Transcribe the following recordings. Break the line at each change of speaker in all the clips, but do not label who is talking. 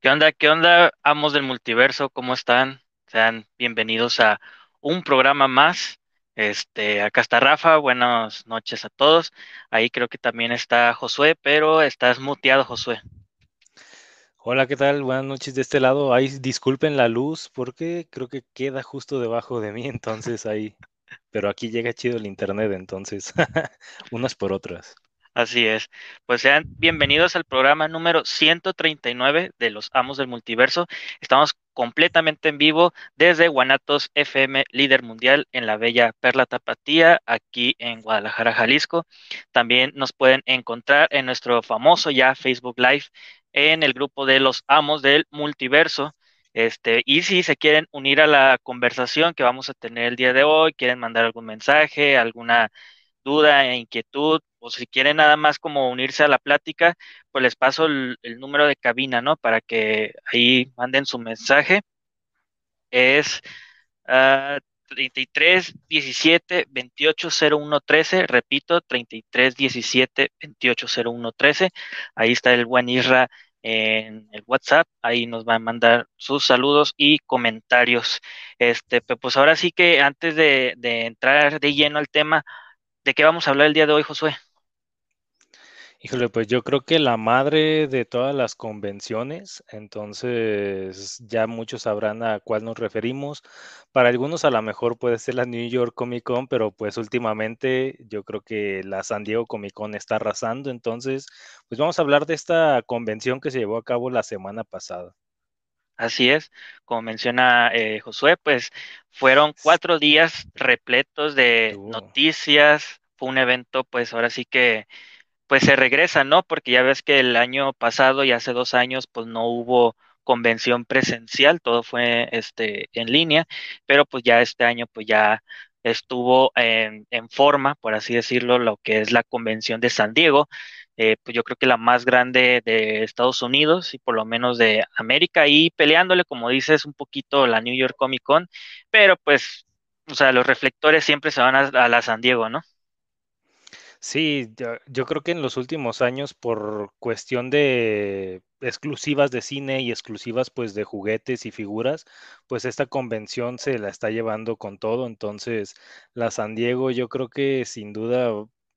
¿Qué onda? ¿Qué onda, amos del multiverso? ¿Cómo están? Sean bienvenidos a un programa más. Este, acá está Rafa, buenas noches a todos. Ahí creo que también está Josué, pero estás muteado, Josué.
Hola, ¿qué tal? Buenas noches de este lado. Ahí disculpen la luz porque creo que queda justo debajo de mí, entonces ahí, pero aquí llega chido el internet, entonces unas por otras.
Así es. Pues sean bienvenidos al programa número 139 de Los Amos del Multiverso. Estamos completamente en vivo desde Guanatos FM, líder mundial en la bella Perla Tapatía, aquí en Guadalajara, Jalisco. También nos pueden encontrar en nuestro famoso ya Facebook Live en el grupo de Los Amos del Multiverso. Este, y si se quieren unir a la conversación que vamos a tener el día de hoy, quieren mandar algún mensaje, alguna duda e inquietud, o si quieren nada más como unirse a la plática, pues les paso el, número de cabina, ¿no? Para que ahí manden su mensaje. Es uh, 33 17 28 01 13, repito, 33 17 28 01 13. Ahí está el buen Isra en el WhatsApp, ahí nos va a mandar sus saludos y comentarios. Este, pues ahora sí que antes de, de entrar de lleno al tema, ¿De qué vamos a hablar el día de hoy, Josué?
Híjole, pues yo creo que la madre de todas las convenciones, entonces ya muchos sabrán a cuál nos referimos. Para algunos a lo mejor puede ser la New York Comic Con, pero pues últimamente yo creo que la San Diego Comic Con está arrasando, entonces pues vamos a hablar de esta convención que se llevó a cabo la semana pasada.
Así es, como menciona eh, Josué, pues fueron cuatro días repletos de noticias, fue un evento, pues ahora sí que, pues se regresa, ¿no? Porque ya ves que el año pasado y hace dos años, pues no hubo convención presencial, todo fue este en línea, pero pues ya este año, pues ya estuvo en, forma, por así decirlo, lo que es la convención de San Diego, eh, pues yo creo que la más grande de Estados Unidos y por lo menos de América y peleándole, como dices, un poquito la New York Comic Con, pero pues, o sea, los reflectores siempre se van a, la San Diego, ¿no?
Sí, yo, creo que en los últimos años, por cuestión de exclusivas de cine y exclusivas pues de juguetes y figuras, pues esta convención se la está llevando con todo. Entonces, la San Diego yo creo que sin duda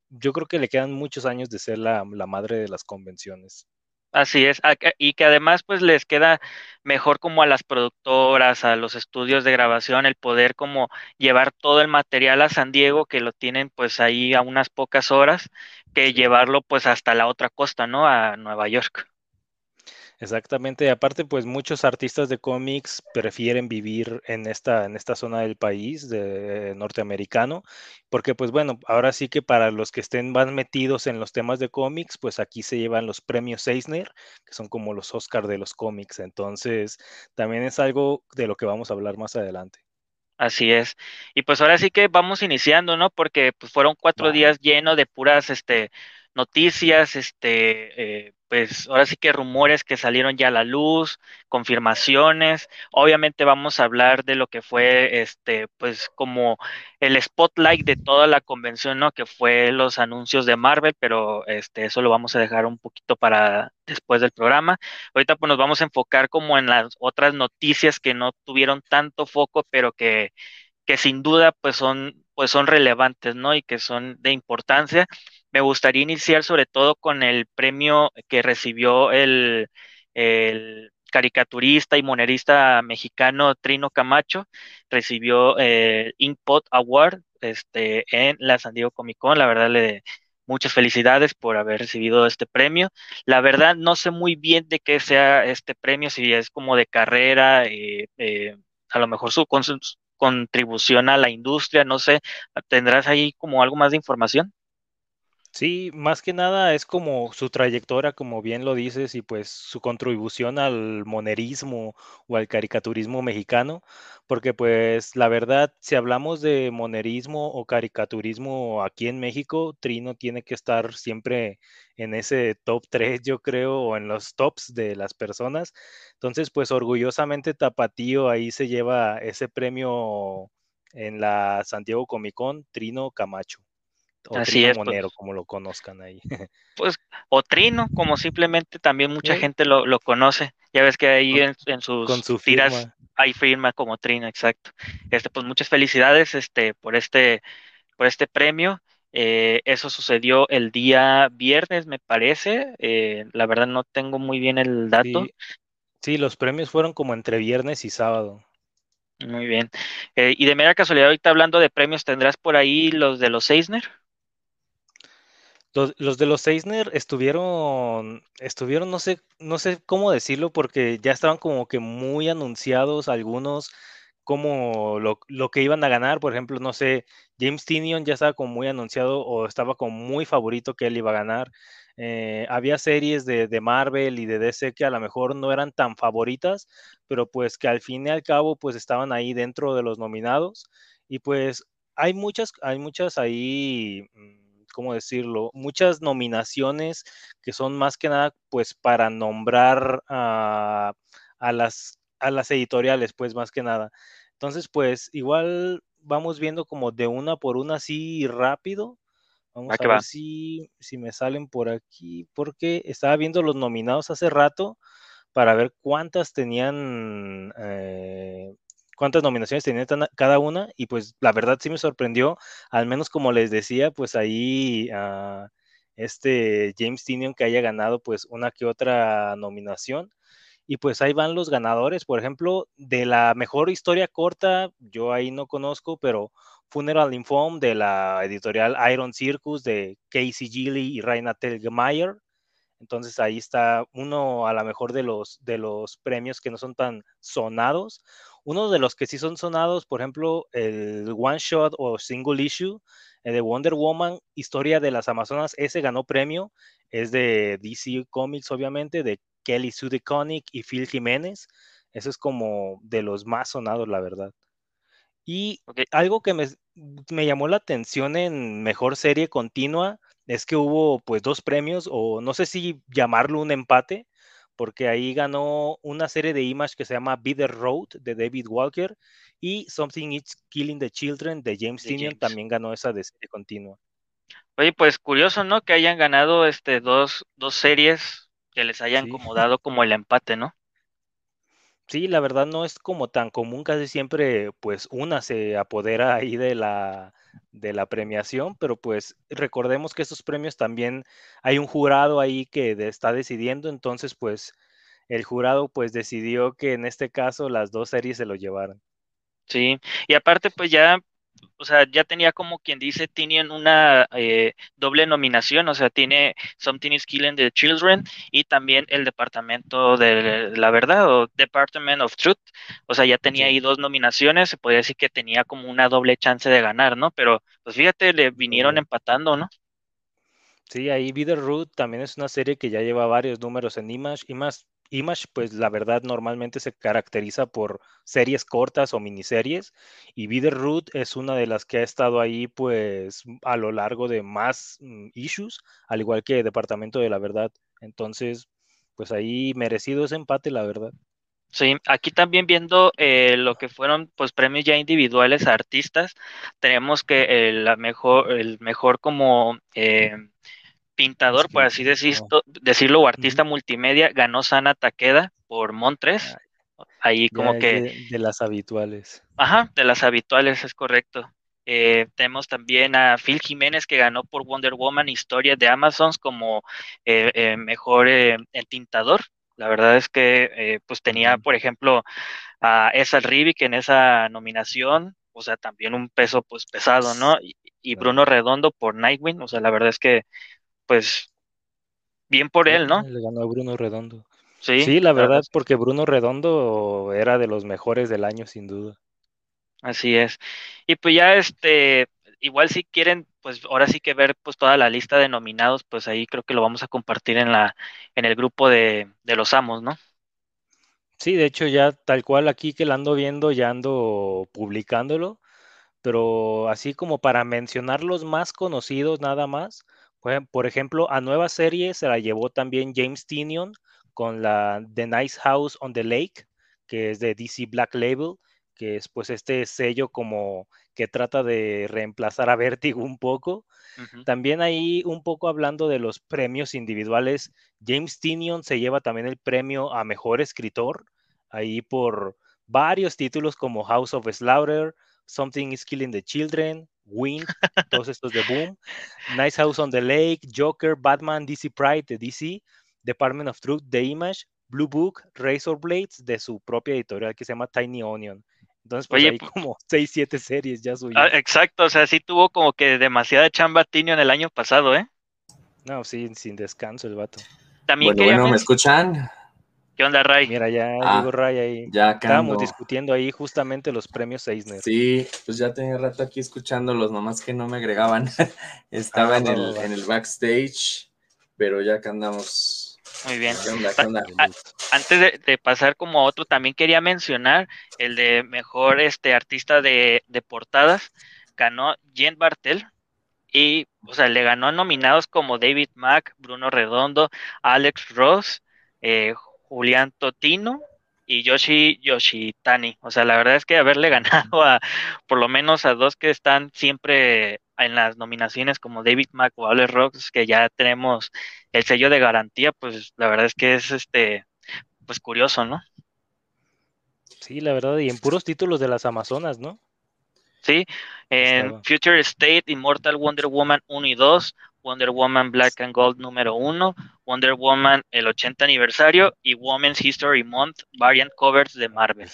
yo creo que le quedan muchos años de ser la, madre de las convenciones.
Así es, y que además pues les queda mejor como a las productoras, a los estudios de grabación, el poder como llevar todo el material a San Diego, que lo tienen pues ahí a unas pocas horas, que llevarlo pues hasta la otra costa, ¿no? A Nueva York.
Exactamente, aparte pues muchos artistas de cómics prefieren vivir en esta, en esta zona del país de, norteamericano, porque pues bueno, ahora sí que para los que estén más metidos en los temas de cómics, pues aquí se llevan los premios Eisner, que son como los Oscar de los cómics, entonces también es algo de lo que vamos a hablar más adelante.
Así es. Y pues ahora sí que vamos iniciando, ¿no? Porque pues fueron cuatro días llenos de puras, este, noticias, este, eh, pues ahora sí que rumores que salieron ya a la luz, confirmaciones. Obviamente vamos a hablar de lo que fue, este, pues como el spotlight de toda la convención, ¿no? Que fue los anuncios de Marvel, pero este, eso lo vamos a dejar un poquito para después del programa. Ahorita pues nos vamos a enfocar como en las otras noticias que no tuvieron tanto foco, pero que, que sin duda pues son, pues son relevantes, ¿no? Y que son de importancia. Me gustaría iniciar sobre todo con el premio que recibió el, caricaturista y monerista mexicano Trino Camacho. Recibió el Inkpot Award este, en la San Diego Comic Con. La verdad le muchas felicidades por haber recibido este premio. La verdad no sé muy bien de qué sea este premio, si es como de carrera, eh, eh, a lo mejor su, su contribución a la industria, no sé, ¿tendrás ahí como algo más de información?
Sí, más que nada es como su trayectoria, como bien lo dices, y pues su contribución al monerismo o al caricaturismo mexicano, porque pues la verdad, si hablamos de monerismo o caricaturismo aquí en México, Trino tiene que estar siempre en ese top 3, yo creo, o en los tops de las personas. Entonces, pues orgullosamente Tapatío ahí se lleva ese premio en la Santiago Comic Con, Trino Camacho. O
Así
Trino
es, pues.
Monero, como lo conozcan ahí.
Pues, o Trino, como simplemente también mucha
Sí.
gente lo, lo conoce. Ya ves que ahí en, en sus
con su
tiras hay firma como Trino, exacto. Este, pues muchas felicidades, este, por este, por este premio. Eh, eso sucedió el día viernes, me parece. Eh, la verdad no tengo muy bien el dato.
Sí, sí, los premios fueron como entre viernes y sábado.
Muy bien. Eh, y de mera casualidad, ahorita hablando de premios, ¿tendrás por ahí los de los Eisner?
Los, de los Eisner estuvieron, estuvieron, no sé, no sé cómo decirlo, porque ya estaban como que muy anunciados algunos como lo, lo que iban a ganar. Por ejemplo, no sé, James Tinion ya estaba como muy anunciado o estaba como muy favorito que él iba a ganar. Eh, había series de, de Marvel y de DC que a lo mejor no eran tan favoritas, pero pues que al fin y al cabo pues estaban ahí dentro de los nominados. Y pues hay muchas, hay muchas ahí, mm, ¿cómo decirlo? Muchas nominaciones que son más que nada pues para nombrar a, a las, a las editoriales, pues más que nada. Entonces, pues igual vamos viendo como de una por una así rápido. Vamos
Va
a ver
va.
si, si me salen por aquí, porque estaba viendo los nominados hace rato para ver cuántas tenían, eh, cuántas nominaciones tenían tan- cada una, y pues la verdad sí me sorprendió, al menos como les decía, pues ahí ah, este James Tinion que haya ganado pues una que otra nominación. Y pues ahí van los ganadores, por ejemplo, de la mejor historia corta, yo ahí no conozco, pero Funeral in Foam de la editorial Iron Circus de Casey Gilly y Raina Telgemeier. Entonces ahí está uno a lo mejor de los, de los premios que no son tan sonados. Uno de los que sí son sonados, por ejemplo, el One Shot o Single Issue eh, de Wonder Woman, Historia de las Amazonas, ese ganó premio, es de DC Comics obviamente, de Kelly Sue DeConnick y Phil Jiménez. Eso es como de los más sonados, la verdad. Y algo que me, me llamó la atención en Mejor Serie Continua es que hubo pues dos premios, o no sé si llamarlo un empate, porque ahí ganó una serie de Image que se llama Bitter Road de David Walker y Something Is Killing the Children de James
James.
también ganó esa de serie continua.
Oye, pues curioso, ¿no? Que hayan ganado este dos, dos series que les hayan
Sí.
como dado como el empate, ¿no?
Sí, la verdad no es como tan común, casi siempre pues una se apodera ahí de la, de la premiación, pero pues recordemos que estos premios también hay un jurado ahí que está decidiendo, entonces pues el jurado pues decidió que en este caso las dos series se lo llevaran.
Sí. Y aparte, pues ya, o sea, ya tenía como quien dice, tienen una eh, doble nominación, o sea, tiene Something is Killing the Children y también el Departamento de la Verdad o Department of Truth. O sea, ya tenía ahí dos nominaciones, se podría decir que tenía como una doble chance de ganar, ¿no? Pero, pues fíjate, le vinieron empatando, ¿no?
Sí, ahí Bitter Root también es una serie que ya lleva varios números en Image. Image, Image, pues la verdad normalmente se caracteriza por series cortas o miniseries y Root es una de las que ha estado ahí pues a lo largo de más mm, issues, al igual que Departamento de la Verdad. Entonces, pues ahí merecido ese empate, la verdad.
Sí, aquí también viendo eh, lo que fueron pues premios ya individuales a artistas, tenemos que la mejor, el mejor como eh, pintador, por así decirlo, decirlo, o artista multimedia, ganó Sana Takeda por Montres. Ahí
Ya
como que,
de, de las habituales.
ajá, de las habituales, es correcto. Eh, tenemos también a Phil Jiménez que ganó por Wonder Woman Historia de Amazons como eh, eh, mejor eh, entintador. La verdad es que eh, pues tenía, por ejemplo, a Esa Rivik en esa nominación, o sea, también un peso pues pesado, ¿no? Y, y. Bruno Redondo por Nightwing, o sea, la verdad es que pues bien por él, ¿no?
Le ganó a Bruno Redondo.
Sí,
Sí, la
verdad
porque Bruno Redondo era de los mejores del año, sin duda.
así es. Y pues ya este, igual si quieren, pues ahora sí que ver pues toda la lista de nominados, pues ahí creo que lo vamos a compartir en la, en el grupo de, de los amos, ¿no?
Sí, de hecho ya tal cual aquí que la ando viendo, ya ando publicándolo, pero así como para mencionar los más conocidos nada más, por ejemplo, a nueva serie se la llevó también James Tinion con la The Nice House on the Lake, que es de DC Black Label, que es pues este sello como que trata de reemplazar a Vertigo un poco. También ahí un poco hablando de los premios individuales, James Tinion se lleva también el premio a mejor escritor, ahí por varios títulos como House of Slaughter, Something is Killing the Children, Wind, todos estos de Boom, Nice House on the Lake, Joker, Batman, DC Pride de DC, Department of Truth The Image, Blue Book, Razor Blades de su propia editorial que se llama Tiny Onion. Entonces, pues hay como 6, 7 series ya suyas.
Ah, exacto, o sea, sí tuvo como que demasiada chamba Tinion el año pasado, ¿eh?
No, sí, sin descanso el vato.
También bueno, bueno, ¿me escuchan?
¿Qué onda, Ray?
Mira, ya ah, digo Ray ahí. Ya Estábamos discutiendo ahí justamente los premios Eisner.
Sí, pues ya tenía rato aquí escuchándolos, nomás que no me agregaban. Estaba ah, en, el, en el backstage, pero ya que andamos.
Muy bien. Antes de, pasar como a otro, también quería mencionar el de mejor este artista de, de portadas. Ganó Jen Bartel, y, o sea, le ganó nominados como David Mack, Bruno Redondo, Alex Ross, eh, Julián Totino y Yoshi Yoshitani. O sea, la verdad es que haberle ganado a por lo menos a dos que están siempre en las nominaciones como David Mack o Alex Rocks, que ya tenemos el sello de garantía, pues la verdad es que es este pues curioso, ¿no?
Sí, la verdad, y en puros títulos de las Amazonas, ¿no?
Sí, en Future State, Immortal Wonder Woman 1 y 2, Wonder Woman Black and Gold número 1, Wonder Woman el 80 aniversario y Women's History Month variant covers de Marvel.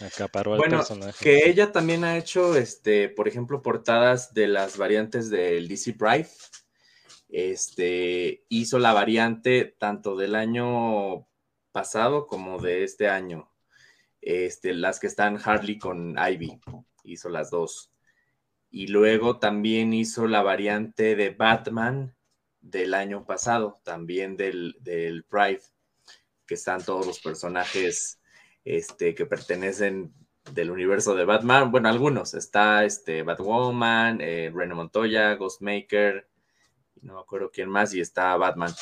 Acaparó bueno, personaje. que ella también ha hecho, este, por ejemplo, portadas de las variantes del DC Pride. Este, hizo la variante tanto del año pasado como de este año. Este, las que están Harley con Ivy, hizo las dos. Y luego también hizo la variante de Batman del año pasado, también del, del Pride, que están todos los personajes este, que pertenecen del universo de Batman. Bueno, algunos. Está este, Batwoman, eh, Rene Montoya, Ghostmaker, no me acuerdo quién más, y está Batman.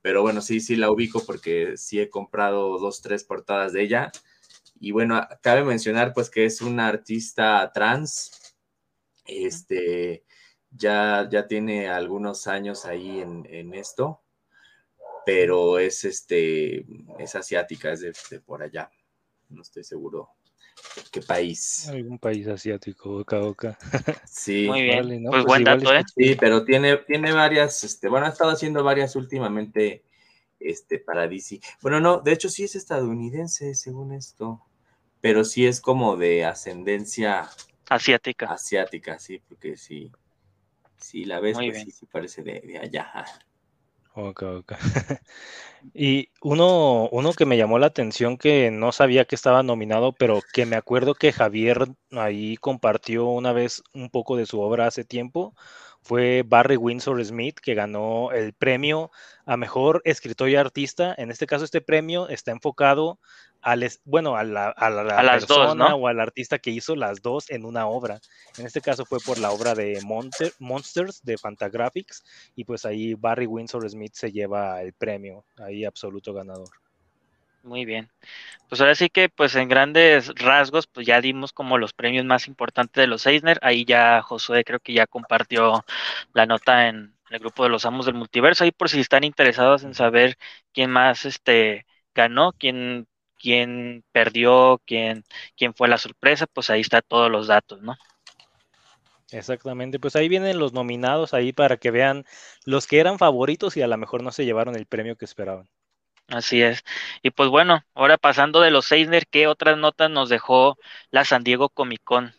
Pero bueno, sí, sí la ubico porque sí he comprado dos, tres portadas de ella. Y bueno, cabe mencionar pues que es una artista trans, este, ya, ya tiene algunos años ahí en, esto, pero es, este, es asiática, es de, por allá. No estoy seguro qué país.
Algún país asiático, boca boca.
Sí. Muy bien. Pues, pues, buen dato, ¿eh?
Sí, pero tiene, tiene varias, este, bueno, ha estado haciendo varias últimamente, este, para DC. Bueno, no, de hecho sí es estadounidense, según esto, pero sí es como de ascendencia
Asiática.
Asiática, sí, porque sí. Sí, la ves, pues sí, parece de, allá.
Ok, ok. y uno, uno que me llamó la atención que no sabía que estaba nominado, pero que me acuerdo que Javier ahí compartió una vez un poco de su obra hace tiempo, fue Barry Windsor Smith, que ganó el premio a mejor escritor y artista. En este caso, este premio está enfocado al, bueno, a la, persona o al artista que hizo las dos en una obra. En este caso fue por la obra de Monsters de Fantagraphics y pues ahí Barry Windsor Smith se lleva el premio, ahí absoluto ganador.
Muy bien. Pues ahora sí que, pues en grandes rasgos, pues ya dimos como los premios más importantes de los Eisner. Ahí ya Josué creo que ya compartió la nota en el grupo de los amos del multiverso. Ahí por si están interesados en saber quién más este ganó, quién, quién perdió, quién, quién fue la sorpresa, pues ahí está todos los datos, ¿no?
Exactamente, pues ahí vienen los nominados ahí para que vean los que eran favoritos y a lo mejor no se llevaron el premio que esperaban.
Así es. Y pues bueno, ahora pasando de los Eisner, ¿qué otras notas nos dejó la San Diego Comic Con?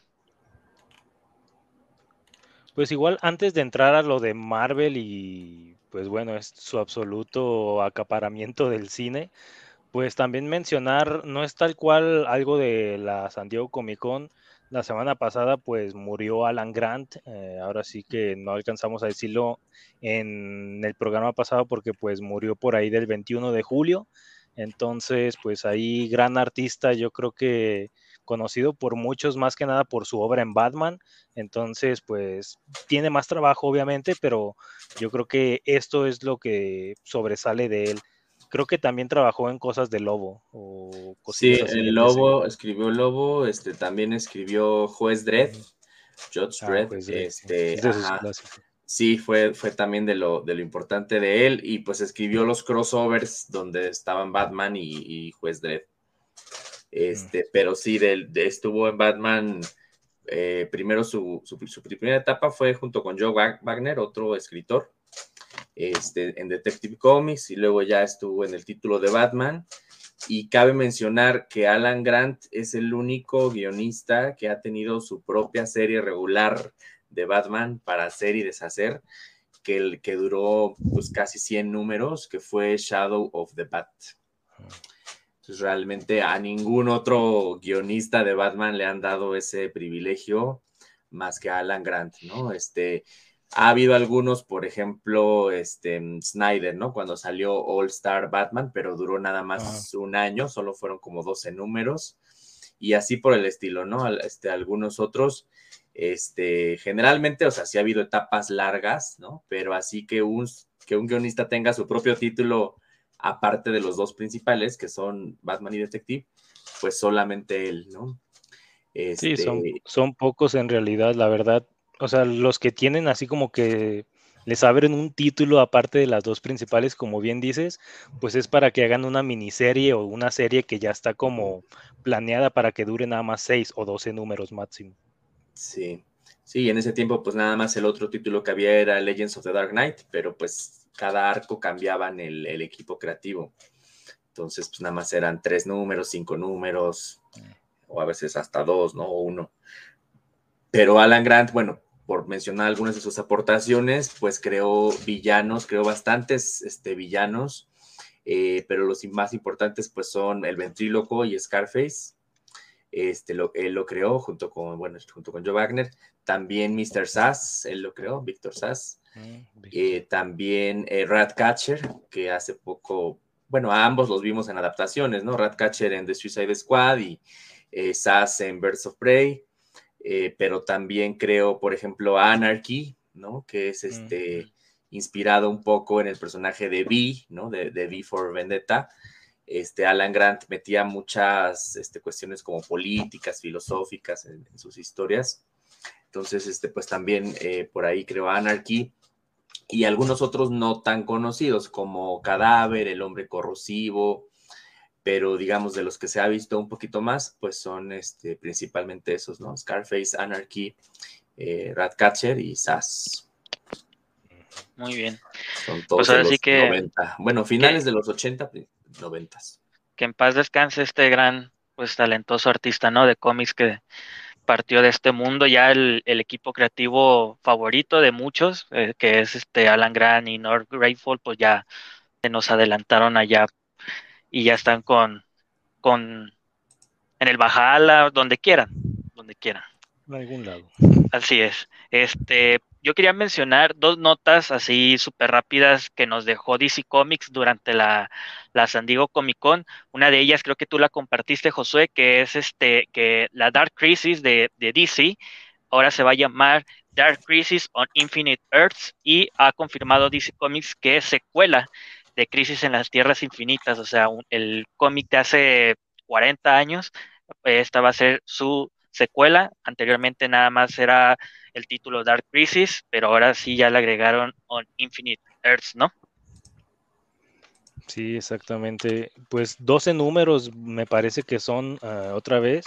Pues igual antes de entrar a lo de Marvel y pues bueno, es su absoluto acaparamiento del cine, pues también mencionar, no es tal cual algo de la San Diego Comic Con, la semana pasada pues murió Alan Grant, eh, ahora sí que no alcanzamos a decirlo en el programa pasado porque pues murió por ahí del 21 de julio, entonces pues ahí gran artista, yo creo que conocido por muchos más que nada por su obra en Batman, entonces pues tiene más trabajo obviamente, pero yo creo que esto es lo que sobresale de él creo que también trabajó en cosas de Lobo. O
sí, el Lobo, escribió Lobo, este, también escribió Juez Dredd, Judge ah, Dredd, este, sí, fue, fue también de lo, de lo importante de él, y pues escribió los crossovers donde estaban Batman y, Juez Dredd. Este, pero sí, de, estuvo en Batman. Eh, primero su, su, su, primera etapa fue junto con Joe Wagner, otro escritor, este, en Detective Comics y luego ya estuvo en el título de Batman. Y cabe mencionar que Alan Grant es el único guionista que ha tenido su propia serie regular de Batman para hacer y deshacer, que, el, que duró pues casi 100 números, que fue Shadow of the Bat. Entonces realmente a ningún otro guionista de Batman le han dado ese privilegio más que a Alan Grant, ¿no? Este, ha habido algunos, por ejemplo, este, Snyder, ¿no? Cuando salió All Star Batman, pero duró nada más un año, solo fueron como 12 números, y así por el estilo, ¿no? Este, algunos otros, este, generalmente, o sea, sí ha habido etapas largas, ¿no? Pero así que un, que un guionista tenga su propio título, aparte de los dos principales, que son Batman y Detective, pues solamente él, ¿no?
Sí, son, este son pocos en realidad, la verdad o sea, los que tienen así como que les abren un título aparte de las dos principales, como bien dices, pues es para que hagan una miniserie o una serie que ya está como planeada para que dure nada más seis o doce números máximo.
Sí, sí, en ese tiempo pues nada más el otro título que había era Legends of the Dark Knight, pero pues cada arco cambiaban el, el equipo creativo. Entonces pues nada más eran tres números, cinco números, o a veces hasta dos, ¿no? O uno. Pero Alan Grant, bueno, por mencionar algunas de sus aportaciones, pues creó villanos, creó bastantes este, villanos, eh, pero los más importantes pues son el ventríloco y Scarface. Este, lo, él lo creó junto con, bueno, junto con Joe Wagner. También Mr. Sass, él lo creó, Víctor Sass. Mm, eh, también eh, Ratcatcher, que hace poco, bueno, a ambos los vimos en adaptaciones, ¿no? Ratcatcher en The Suicide Squad y Sass en Birds of Prey. Eh, pero también creo, por ejemplo, Anarchy, ¿no? Que es este, inspirado un poco en el personaje de V, ¿no? De, de V for Vendetta. Este, Alan Grant metía muchas este, cuestiones como políticas, filosóficas en, sus historias. Entonces, este, pues también eh, por ahí creo Anarchy y algunos otros no tan conocidos como Cadáver, El Hombre Corrosivo, pero digamos de los que se ha visto un poquito más, pues son este, principalmente esos, ¿no? Scarface, Anarchy, eh, Ratcatcher y Sass.
Muy bien.
Son pues todos de los que, 90. Bueno, finales de los 80, 90.
Que en paz descanse este gran, pues talentoso artista, ¿no? De cómics que partió de este mundo, ya el, equipo creativo favorito de muchos, eh, que es este Alan Grant y North Grateful, pues ya se nos adelantaron allá y ya están con, con en el Bajala, donde quieran, donde quieran.
En algún lado.
Así es. Este, yo quería mencionar dos notas así súper rápidas que nos dejó DC Comics durante la, la, San Diego Comic Con. Una de ellas creo que tú la compartiste, Josué, que es este, que la Dark Crisis de, de DC ahora se va a llamar Dark Crisis on Infinite Earths y ha confirmado DC Comics que es secuela de Crisis en las Tierras Infinitas, o sea, el cómic de hace 40 años, esta va a ser su secuela, anteriormente nada más era el título Dark Crisis, pero ahora sí ya le agregaron On Infinite Earths, ¿no?
Sí, exactamente. Pues 12 números me parece que son ah, otra vez.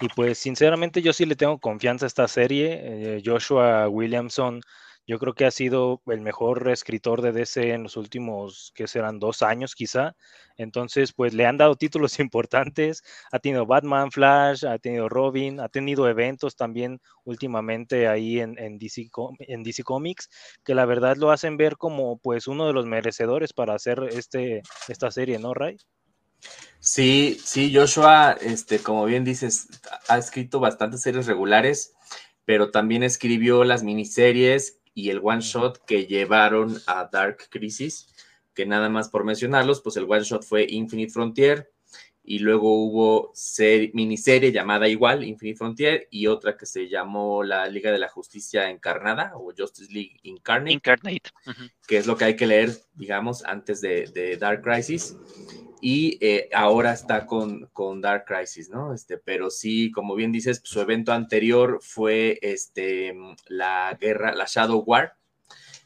Y pues sinceramente yo sí le tengo confianza a esta serie. Eh, Joshua Williamson yo creo que ha sido el mejor escritor de DC en los últimos, que serán dos años quizá. Entonces, pues le han dado títulos importantes. Ha tenido Batman, Flash, ha tenido Robin, ha tenido eventos también últimamente ahí en, DC, en DC Comics, que la verdad lo hacen ver como pues uno de los merecedores para hacer este, esta serie, ¿no, Ray?
Sí, sí, Joshua, este, como bien dices, ha escrito bastantes series regulares, pero también escribió las miniseries y el one shot que llevaron a Dark Crisis, que nada más por mencionarlos, pues el one shot fue Infinite Frontier y luego hubo miniserie llamada igual, Infinite Frontier, y otra que se llamó la Liga de la Justicia Encarnada o Justice League Incarnate,
Incarnate.
que es lo que hay que leer, digamos, antes de, Dark Crisis. Y eh, ahora está con, con, Dark Crisis, ¿no? Este, pero sí, como bien dices, su evento anterior fue este, la guerra, la Shadow War,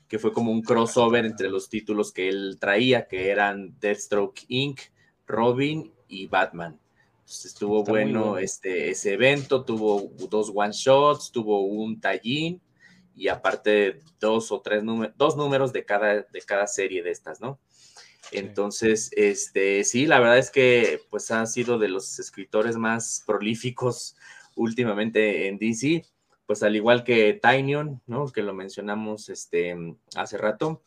que fue como un crossover entre los títulos que él traía, que eran Deathstroke Inc., Robin y Batman. estuvo bueno, Este, ese evento, tuvo dos one shots, tuvo un tallín y aparte dos o tres números, dos números de cada, de cada serie de estas, ¿no? Entonces, este, sí, la verdad es que pues ha sido de los escritores más prolíficos últimamente en DC, pues al igual que Tynion, ¿no? Que lo mencionamos este, hace rato,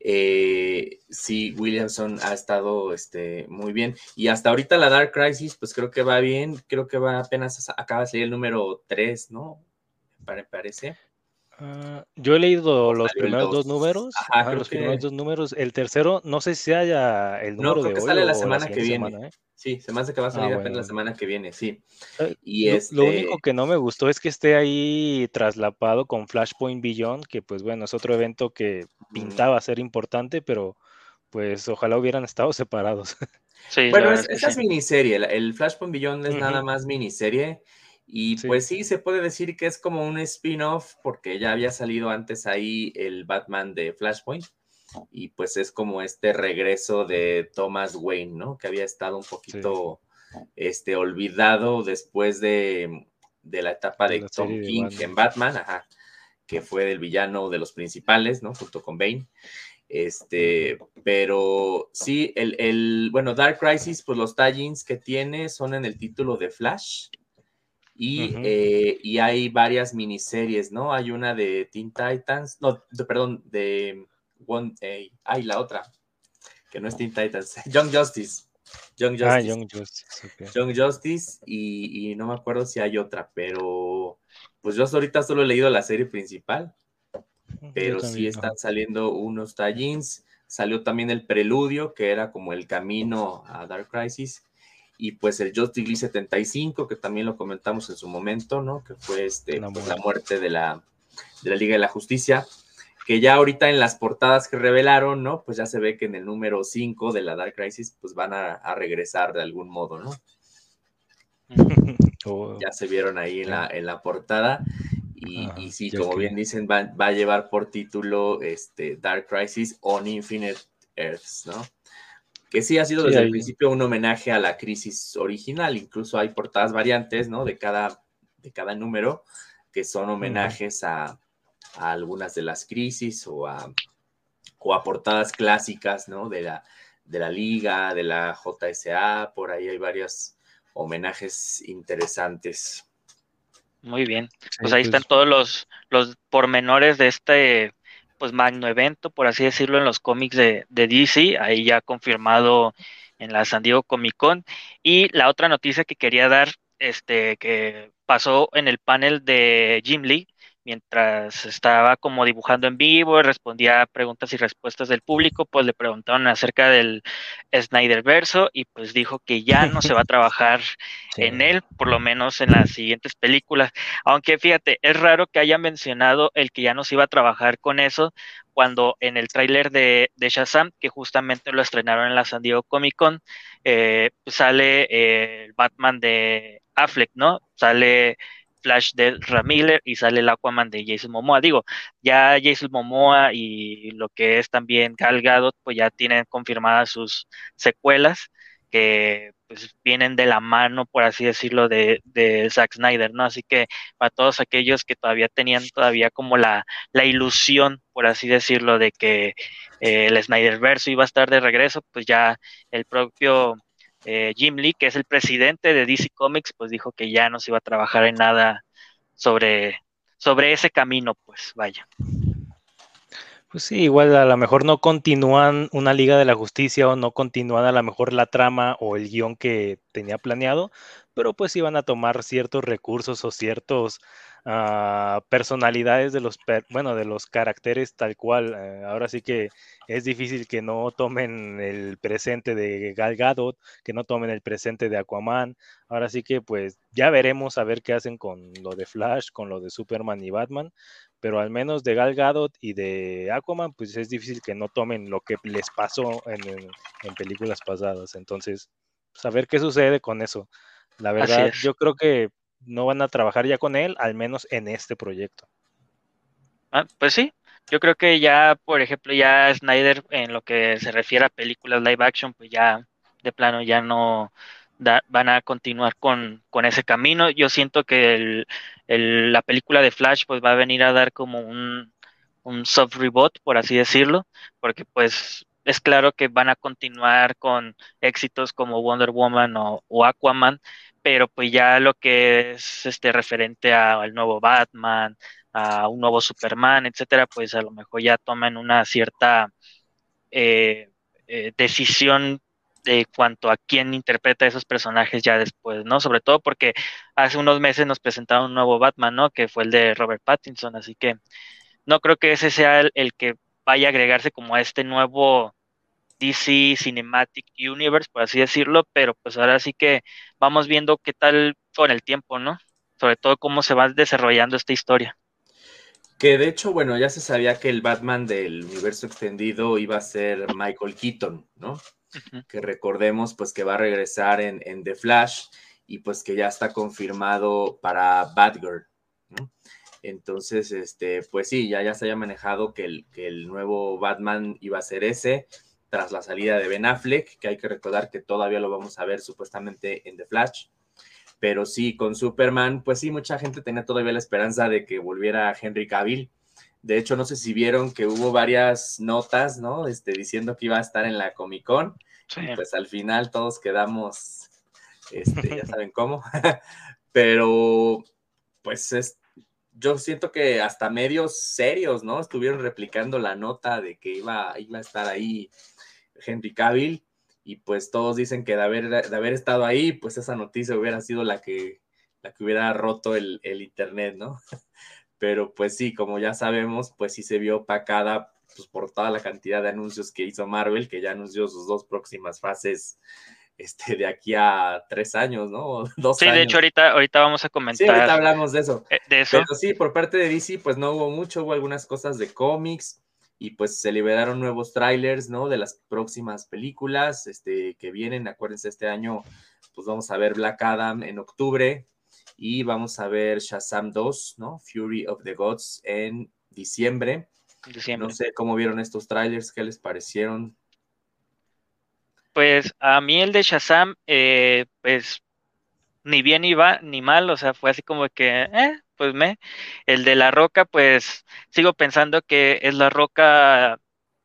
eh, sí, Williamson ha estado este, muy bien. Y hasta ahorita la Dark Crisis, pues creo que va bien. Creo que va apenas, acaba de salir el número 3, ¿no? Me parece.
Ah, yo he leído los primeros dos números. los primeros dos números. El tercero, no sé si haya el número de
hoy. sale la semana que viene. ¿eh? Sí, se me hace que va a salir ah, apenas la semana que viene, sí.
Eh, y lo, único este que no me gustó es que esté ahí traslapado con Flashpoint Beyond, que pues bueno, es otro evento que pintaba ser importante, pero pues ojalá hubieran estado separados.
Sí, bueno, esa es miniserie. El, Flashpoint Beyond es nada más miniserie. Y pues sí, se puede decir que es como un spin-off, porque ya había salido antes ahí el Batman de Flashpoint y pues es como este regreso de Thomas Wayne, ¿no? Que había estado un poquito este, olvidado después de, la etapa de, Tom King en Batman, ajá, que fue el villano de los principales, ¿no? Junto con Bane. Este, pero sí, el, el, bueno, Dark Crisis, pues los tallings que tiene son en el título de Flash. Y, eh, y hay varias miniseries, ¿no? Hay una de Teen Titans, no, perdón, de One, eh, ay, la otra, que no es Teen Titans, Young Justice. Young ah, Justice. Ah, Young Justice. Young Justice y, no me acuerdo si hay otra, pero pues yo ahorita solo he leído la serie principal, pero sí están saliendo unos tallings. Salió también el preludio, que era como el camino a Dark Crisis, y pues el Justice League 75, que también lo comentamos en su momento, ¿no? Que fue este, pues, la muerte de la, de la Liga de la Justicia que ya ahorita en las portadas que revelaron, ¿no? Pues ya se ve que en el número 5 de la Dark Crisis, pues van a, regresar de algún modo, ¿no? Oh. Ya se vieron ahí en la, en la portada. Y, sí, como bien dicen, va, a llevar por título este, Dark Crisis on Infinite Earths, ¿no? Que sí ha sido desde el principio un homenaje a la crisis original. Incluso hay portadas variantes, ¿no? De cada, de cada número que son homenajes a, a algunas de las crisis o a, o portadas clásicas, ¿no? De la, de la liga, de la JSA, por ahí hay varios homenajes interesantes.
Muy bien, pues ahí están pues todos los, los pormenores de este pues magno evento, por así decirlo, en los cómics de, de DC, ahí ya confirmado en la San Diego Comic Con. Y la otra noticia que quería dar, este, que pasó en el panel de Jim Lee, mientras estaba como dibujando en vivo, respondía a preguntas y respuestas del público, pues le preguntaron acerca del Snyder verso y pues dijo que ya no se va a trabajar en él, por lo menos en las siguientes películas. Aunque fíjate, es raro que haya mencionado el que ya no se iba a trabajar con eso, cuando en el tráiler de, de, Shazam, que justamente lo estrenaron en la San Diego Comic Con, eh, sale eh, el Batman de Affleck, ¿no? Sale Flash de Ramiller y sale el Aquaman de Jason Momoa. Digo, ya Jason Momoa y lo que es también Gal Gadot, pues ya tienen confirmadas sus secuelas que pues vienen de la mano, por así decirlo, de, de Zack Snyder, ¿no? Así que para todos aquellos que todavía tenían todavía como la, la ilusión, por así decirlo, de que eh, el Snyder verso iba a estar de regreso, pues ya el propio eh, Jim Lee, que es el presidente de DC Comics, pues dijo que ya no se iba a trabajar en nada sobre, sobre ese camino, pues vaya.
Pues sí, igual a lo mejor no continúan una Liga de la Justicia o no continúan a lo mejor la trama o el guion que tenía planeado, pero pues iban a tomar ciertos recursos o ciertos personalidades de los, bueno, de los caracteres tal cual. Eh, ahora sí que es difícil que no tomen el presente de Gal Gadot, que no tomen el presente de Aquaman. Ahora sí que pues ya veremos a ver qué hacen con lo de Flash, con lo de Superman y Batman, pero al menos de Gal Gadot y de Aquaman, pues es difícil que no tomen lo que les pasó en, en películas pasadas. Entonces, saber pues, qué sucede con eso. La verdad, yo creo que no van a trabajar ya con él, al menos en este proyecto.
Ah, pues sí, yo creo que ya, por ejemplo, ya Snyder en lo que se refiere a películas live action, pues ya de plano ya no van a continuar con, con, ese camino. Yo siento que la película de Flash pues va a venir a dar como un, un soft reboot, por así decirlo, porque pues es claro que van a continuar con éxitos como Wonder Woman o, Aquaman, pero pues ya lo que es este referente al nuevo Batman, a un nuevo Superman, etcétera, pues a lo mejor ya toman una cierta eh, eh, decisión de cuanto a quién interpreta a esos personajes ya después, ¿no? Sobre todo porque hace unos meses nos presentaron un nuevo Batman, ¿no? Que fue el de Robert Pattinson, así que no creo que ese sea el que vaya a agregarse como a este nuevo DC Cinematic Universe, por así decirlo, pero pues ahora sí que vamos viendo qué tal con el tiempo, ¿no? Sobre todo cómo se va desarrollando esta historia.
Que de hecho, bueno, ya se sabía que el Batman del universo extendido iba a ser Michael Keaton, ¿no? Que recordemos pues que va a regresar en, en, The Flash y pues que ya está confirmado para Batgirl, ¿no? Entonces, este, pues sí, ya, ya se había manejado que el, que el nuevo Batman iba a ser ese tras la salida de Ben Affleck, que hay que recordar que todavía lo vamos a ver supuestamente en The Flash. Pero sí, con Superman, pues sí, mucha gente tenía todavía la esperanza de que volviera Henry Cavill. De hecho, no sé si vieron que hubo varias notas, ¿no? Este, diciendo que iba a estar en la Comic Con. pues al final todos quedamos, este, ya saben cómo. Pero, pues es, yo siento que hasta medios serios, ¿no? Estuvieron replicando la nota de que iba, iba a estar ahí Henry Cavill, y pues todos dicen que de haber, de haber estado ahí, pues esa noticia hubiera sido la que, la que hubiera roto el, internet, ¿no? Pero pues sí, como ya sabemos, pues sí se vio opacada pues, por toda la cantidad de anuncios que hizo Marvel, que ya anunció sus dos próximas fases este, de aquí a tres años, ¿no?
Dos sí, de hecho ahorita, ahorita vamos a comentar. Sí,
ahorita hablamos de eso.
Eh, de eso.
Pero sí, por parte de DC, pues no hubo mucho, hubo algunas cosas de cómics, y pues se liberaron nuevos trailers, ¿no? De las próximas películas este, que vienen. Acuérdense, este año, pues vamos a ver Black Adam en octubre y vamos a ver Shazam 2, ¿no? Fury of the Gods en diciembre. No sé cómo vieron estos trailers, qué les parecieron.
Pues a mí el de Shazam, eh, pues ni bien ni va, ni mal, o sea, fue así como que, eh, pues me. El de la roca, pues sigo pensando que es la roca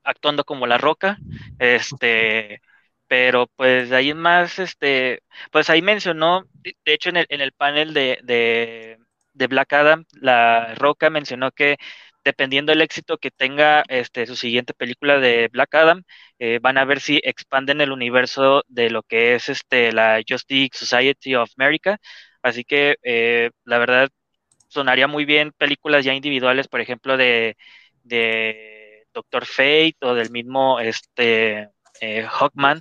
actuando como la roca. Este, pero pues ahí es más, este, pues ahí mencionó, de hecho en el, en el panel de, de, de Black Adam, la roca mencionó que dependiendo del éxito que tenga este, su siguiente película de Black Adam, eh, van a ver si expanden el universo de lo que es este, la Justice Society of America. Así que eh, la verdad sonaría muy bien películas ya individuales, por ejemplo, de, de Doctor Fate o del mismo este eh, Hawkman.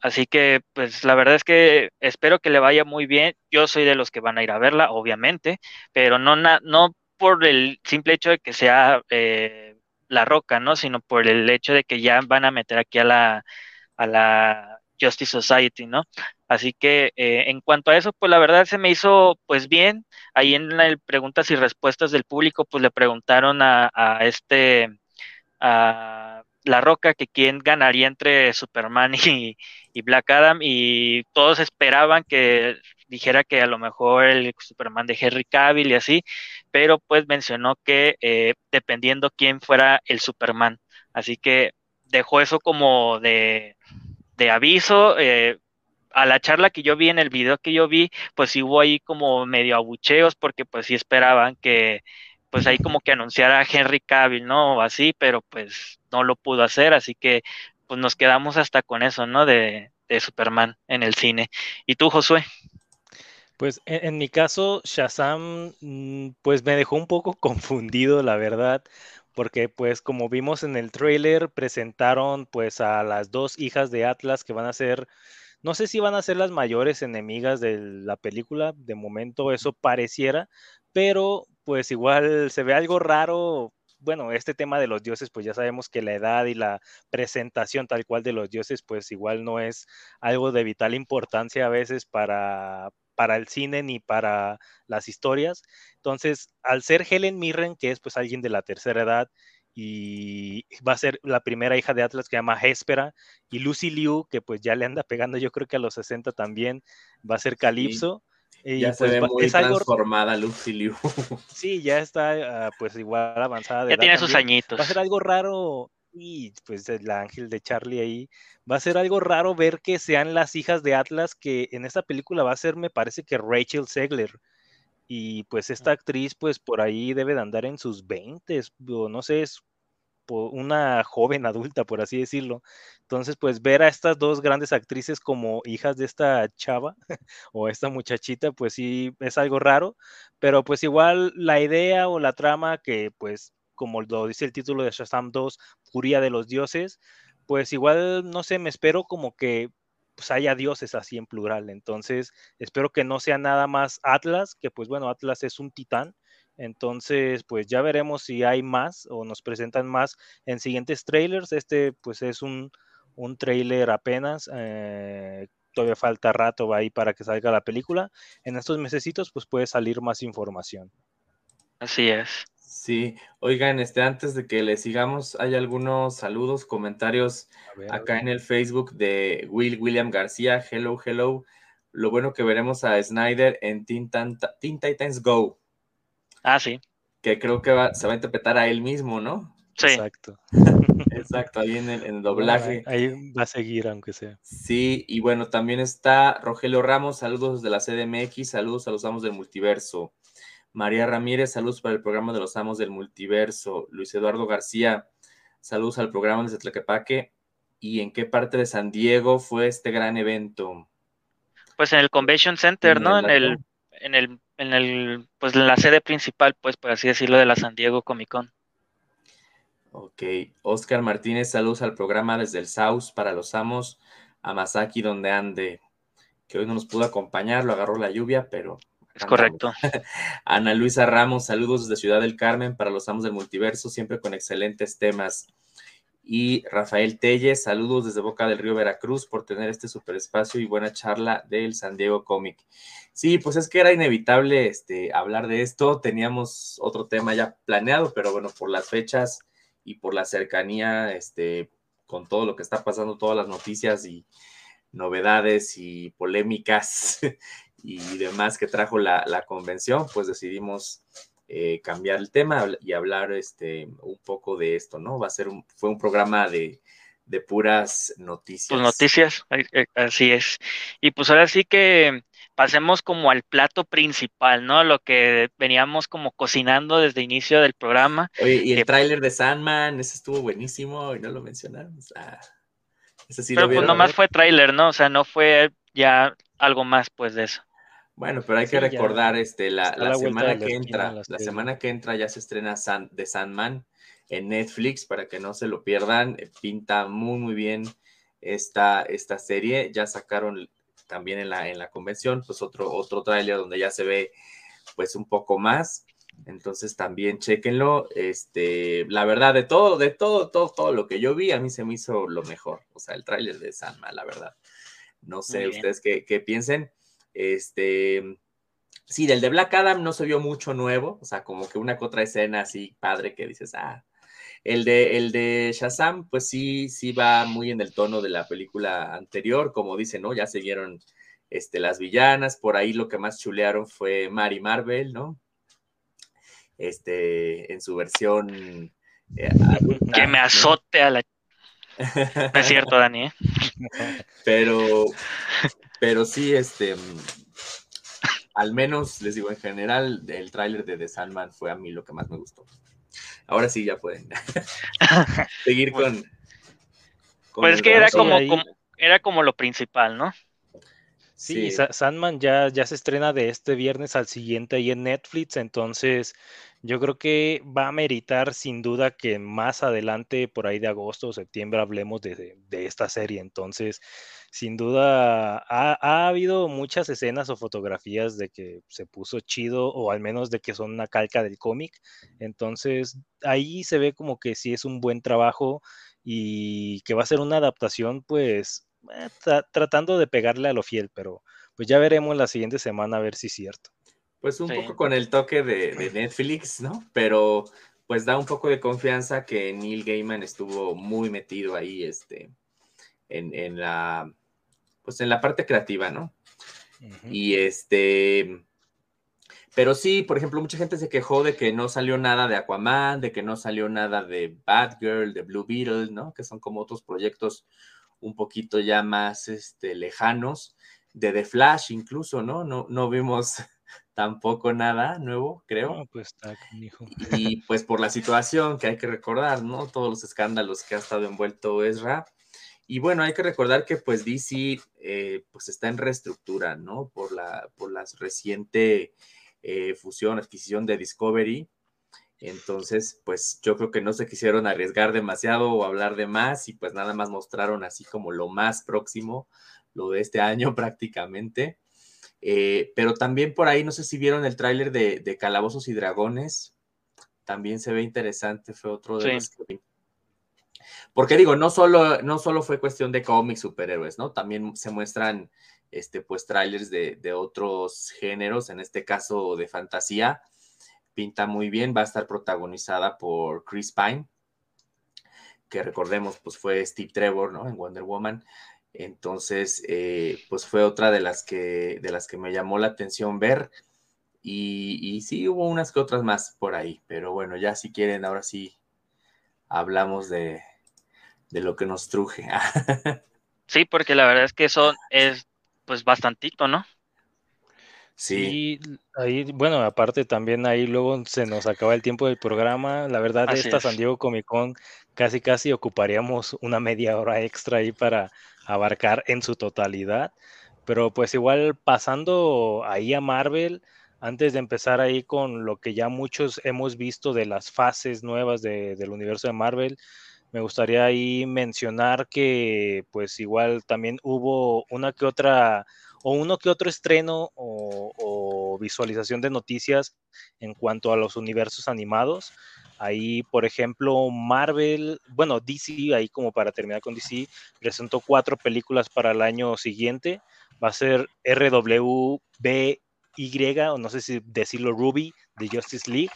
Así que, pues la verdad es que espero que le vaya muy bien. Yo soy de los que van a ir a verla, obviamente, pero no, no por el simple hecho de que sea eh, la roca, ¿no? Sino por el hecho de que ya van a meter aquí a la, a la Justice Society, ¿no? Así que eh, en cuanto a eso, pues la verdad se me hizo pues bien. Ahí en las preguntas y respuestas del público, pues le preguntaron a, este, a La Roca, que quién ganaría entre Superman y, Black Adam, y todos esperaban que dijera que a lo mejor el Superman de Henry Cavill y así, pero pues mencionó que eh, dependiendo quién fuera el Superman. Así que dejó eso como de, de aviso. Eh, a la charla que yo vi en el video que yo vi, pues hubo ahí como medio abucheos porque pues sí esperaban que pues ahí como que anunciara a Henry Cavill, ¿no? O así, pero pues no lo pudo hacer, así que pues nos quedamos hasta con eso, ¿no? De, de Superman en el cine. ¿Y tú, Josué?
Pues en, mi caso, Shazam, mm, pues me dejó un poco confundido, la verdad, porque pues como vimos en el trailer, presentaron pues a las dos hijas de Atlas que van a ser, no sé si van a ser las mayores enemigas de la película, de momento eso pareciera, pero pues igual se ve algo raro bueno, este tema de los dioses, pues ya sabemos que la edad y la presentación tal cual de los dioses, pues igual no es algo de vital importancia a veces para, para el cine ni para las historias. Entonces, al ser Helen Mirren, que es pues alguien de la tercera edad, y va a ser la primera hija de Atlas que se llama Hespera, y Lucy Liu, que pues ya le anda pegando yo creo que a los 60 también, va a ser Calypso
ya se pues ve muy transformada Lucy Liu.
Sí, ya está ah, pues igual avanzada.
ya tiene sus añitos.
Va a ser algo raro y pues el ángel de Charlie ahí. Va a ser algo raro ver que sean las hijas de Atlas, que en esta película va a ser, me parece que Rachel Segler. Y pues esta actriz, pues por ahí debe de andar en sus 20, o no sé, es una joven adulta, por así decirlo. Entonces, pues ver a estas dos grandes actrices como hijas de esta chava o esta muchachita, pues sí es algo raro, pero pues igual la idea o la trama que pues como lo dice el título de Shazam 2, Furia de los Dioses, pues igual, no sé, me espero como que pues haya dioses así en plural. Entonces, espero que no sea nada más Atlas, que pues bueno, Atlas es un titán, entonces, pues ya veremos si hay más o nos presentan más en siguientes trailers. Este, pues es un, un trailer apenas. Eh, todavía falta rato ahí para que salga la película. En estos mesecitos, pues puede salir más información.
Así es.
Sí, oigan, este, antes de que le sigamos, hay algunos saludos, comentarios acá en el Facebook de Will William García. Hello, hello. Lo bueno que veremos a Snyder en Teen Titans Go.
Ah, sí.
Que creo que se va a interpretar a él mismo, ¿no?
Sí.
Exacto.
Exacto, ahí en el, doblaje.
ahí va a seguir, aunque sea.
Sí, y bueno, también está Rogelio Ramos, saludos de la CDMX, saludos a los amos del multiverso. María Ramírez, saludos para el programa de los amos del multiverso. Luis Eduardo García, saludos al programa de Tlaquepaque. ¿Y en qué parte de San Diego fue este gran evento?
Pues en el Convention Center, ¿no? En el, en el en el, pues la sede principal, pues por así decirlo, de la San Diego Comic Con.
Ok, Oscar Martínez, saludos al programa desde el South para los amos, a Masaki donde ande, que hoy no nos pudo acompañar, lo agarró la lluvia, pero...
Es correcto.
Ana Luisa Ramos, saludos desde Ciudad del Carmen para los amos del multiverso, siempre con excelentes temas. Y Rafael Telles, saludos desde Boca del Río Veracruz por tener este super espacio y buena charla del San Diego Comic. Sí, pues es que era inevitable este, hablar de esto. Teníamos otro tema ya planeado, pero bueno, por las fechas y por la cercanía, este, con todo lo que está pasando, todas las noticias y novedades y polémicas y demás que trajo la, la convención, pues decidimos eh, cambiar el tema y hablar este, un poco de esto, ¿no? Va a ser un, fue un programa de, puras noticias.
Pues noticias, eh, así es. Y pues ahora sí que pasemos como al plato principal, ¿no? Lo que veníamos como cocinando desde el inicio del programa.
Oye, y el tráiler de Sandman, ese estuvo buenísimo y no lo mencionamos. Ah,
ese sí Pero pues nomás fue tráiler, ¿no? O sea, no fue ya algo más pues de eso.
Bueno, pero hay que recordar, este, la, semana que entra, la semana que entra ya se estrena San, de Sandman en Netflix para que no se lo pierdan. Eh, pinta muy, muy bien esta, esta serie. Ya sacaron también en la, en la convención, pues otro, otro tráiler donde ya se ve pues un poco más. Entonces también chequenlo. Este, la verdad, de todo, de todo, todo, todo lo que yo vi, a mí se me hizo lo mejor. O sea, el tráiler de Sandman, la verdad. No sé ustedes qué, qué piensen. Este, sí, del de Black Adam no se vio mucho nuevo, o sea, como que una que otra escena así padre que dices, ah, el de, el de Shazam, pues sí, sí va muy en el tono de la película anterior, como dicen, ¿no? Ya se vieron este, las villanas, por ahí lo que más chulearon fue Mary Marvel, ¿no? Este, en su versión...
Eh, que me azote a la... No es cierto, Dani, ¿eh?
Pero, pero sí, este, al menos les digo, en general, el tráiler de The Sandman fue a mí lo que más me gustó. Ahora sí, ya pueden seguir con,
Pues es que era como, era como lo principal, ¿no?
Sí, Sandman ya, ya se estrena de este viernes al siguiente ahí en Netflix, entonces yo creo que va a meritar sin duda que más adelante, por ahí de agosto o septiembre, hablemos de, esta serie. Entonces, sin duda, ha, ha, habido muchas escenas o fotografías de que se puso chido o al menos de que son una calca del cómic. Entonces, ahí se ve como que sí es un buen trabajo y que va a ser una adaptación, pues, eh, tratando de pegarle a lo fiel, pero pues ya veremos la siguiente semana a ver si es cierto.
Pues un poco con el toque de, Netflix, ¿no? Pero pues da un poco de confianza que Neil Gaiman estuvo muy metido ahí, este, en, la, pues en la parte creativa, ¿no? Y este, pero sí, por ejemplo, mucha gente se quejó de que no salió nada de Aquaman, de que no salió nada de Batgirl, de Blue Beetle, ¿no? Que son como otros proyectos un poquito ya más este, lejanos, de The Flash incluso, ¿no? No, no vimos tampoco nada nuevo, creo.
pues
Y pues por la situación que hay que recordar, ¿no? Todos los escándalos que ha estado envuelto Ezra. Y bueno, hay que recordar que pues DC eh, pues está en reestructura, ¿no? Por la, por la reciente eh, fusión, adquisición de Discovery. Entonces, pues yo creo que no se quisieron arriesgar demasiado o hablar de más y pues nada más mostraron así como lo más próximo, lo de este año prácticamente. Eh, pero también por ahí, no sé si vieron el tráiler de, Calabozos y Dragones, también se ve interesante, fue otro de los que Porque digo, no solo, no solo fue cuestión de cómics, superhéroes, ¿no? También se muestran, este, pues, trailers de, de otros géneros, en este caso de fantasía. Pinta muy bien, va a estar protagonizada por Chris Pine, que recordemos, pues fue Steve Trevor, ¿no? En Wonder Woman. Entonces, eh, pues fue otra de las que, de las que me llamó la atención ver. Y, sí, hubo unas que otras más por ahí, pero bueno, ya si quieren, ahora sí hablamos de, lo que nos truje.
sí, porque la verdad es que eso es pues bastantito, ¿no?
Sí. ahí, bueno, aparte también ahí luego se nos acaba el tiempo del programa. La verdad, esta San Diego Comic Con casi casi ocuparíamos una media hora extra ahí para abarcar en su totalidad. Pero pues igual pasando ahí a Marvel, antes de empezar ahí con lo que ya muchos hemos visto de las fases nuevas del universo de Marvel, me gustaría ahí mencionar que pues igual también hubo una que otra o uno que otro estreno o, visualización de noticias en cuanto a los universos animados. Ahí, por ejemplo, Marvel, bueno, DC, ahí como para terminar con DC, presentó cuatro películas para el año siguiente. Va a ser RWBY, o no sé si decirlo Ruby, de Justice League,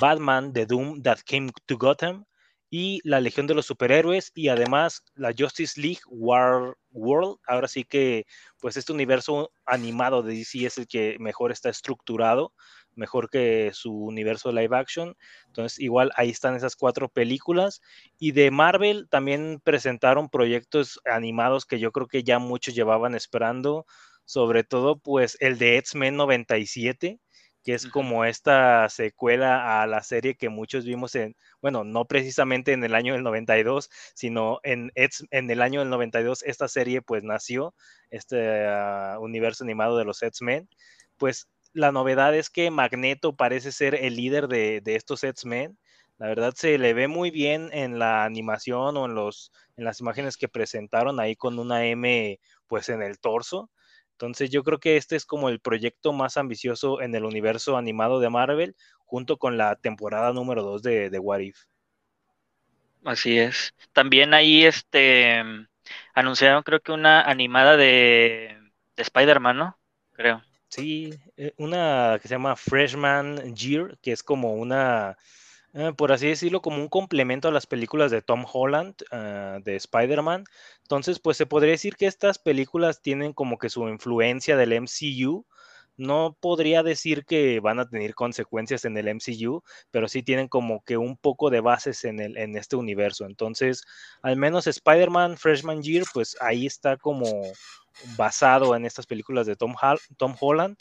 Batman, The Doom That Came to Gotham, y la Legión de los Superhéroes y además la Justice League War World. Ahora sí que pues este universo animado de DC es el que mejor está estructurado mejor que su universo live action. Entonces, igual ahí están esas cuatro películas. Y de Marvel también presentaron proyectos animados que yo creo que ya muchos llevaban esperando, sobre todo pues el de X-Men 97 que es como esta secuela a la serie que muchos vimos en, bueno, no precisamente en el año del 92, sino en, en el año del 92 esta serie pues nació, este ah, universo animado de los X-Men. Pues la novedad es que Magneto parece ser el líder de, estos X-Men. La verdad se le ve muy bien en la animación o en, los, en las imágenes que presentaron ahí con una M pues en el torso. Entonces yo creo que este es como el proyecto más ambicioso en el universo animado de Marvel, junto con la temporada número 2 de, de What If.
Así es. También ahí este anunciaron creo que una animada de, de Spider-Man, ¿no? Creo.
Sí, eh, una que se llama Freshman Year, que es como una, eh, por así decirlo, como un complemento a las películas de Tom Holland, ah, de Spider-Man. Entonces, pues se podría decir que estas películas tienen como que su influencia del MCU. No podría decir que van a tener consecuencias en el MCU, pero sí tienen como que un poco de bases en, el, en este universo. Entonces, al menos Spider-Man Freshman Year, pues ahí está como basado en estas películas de Tom, Tom Holland.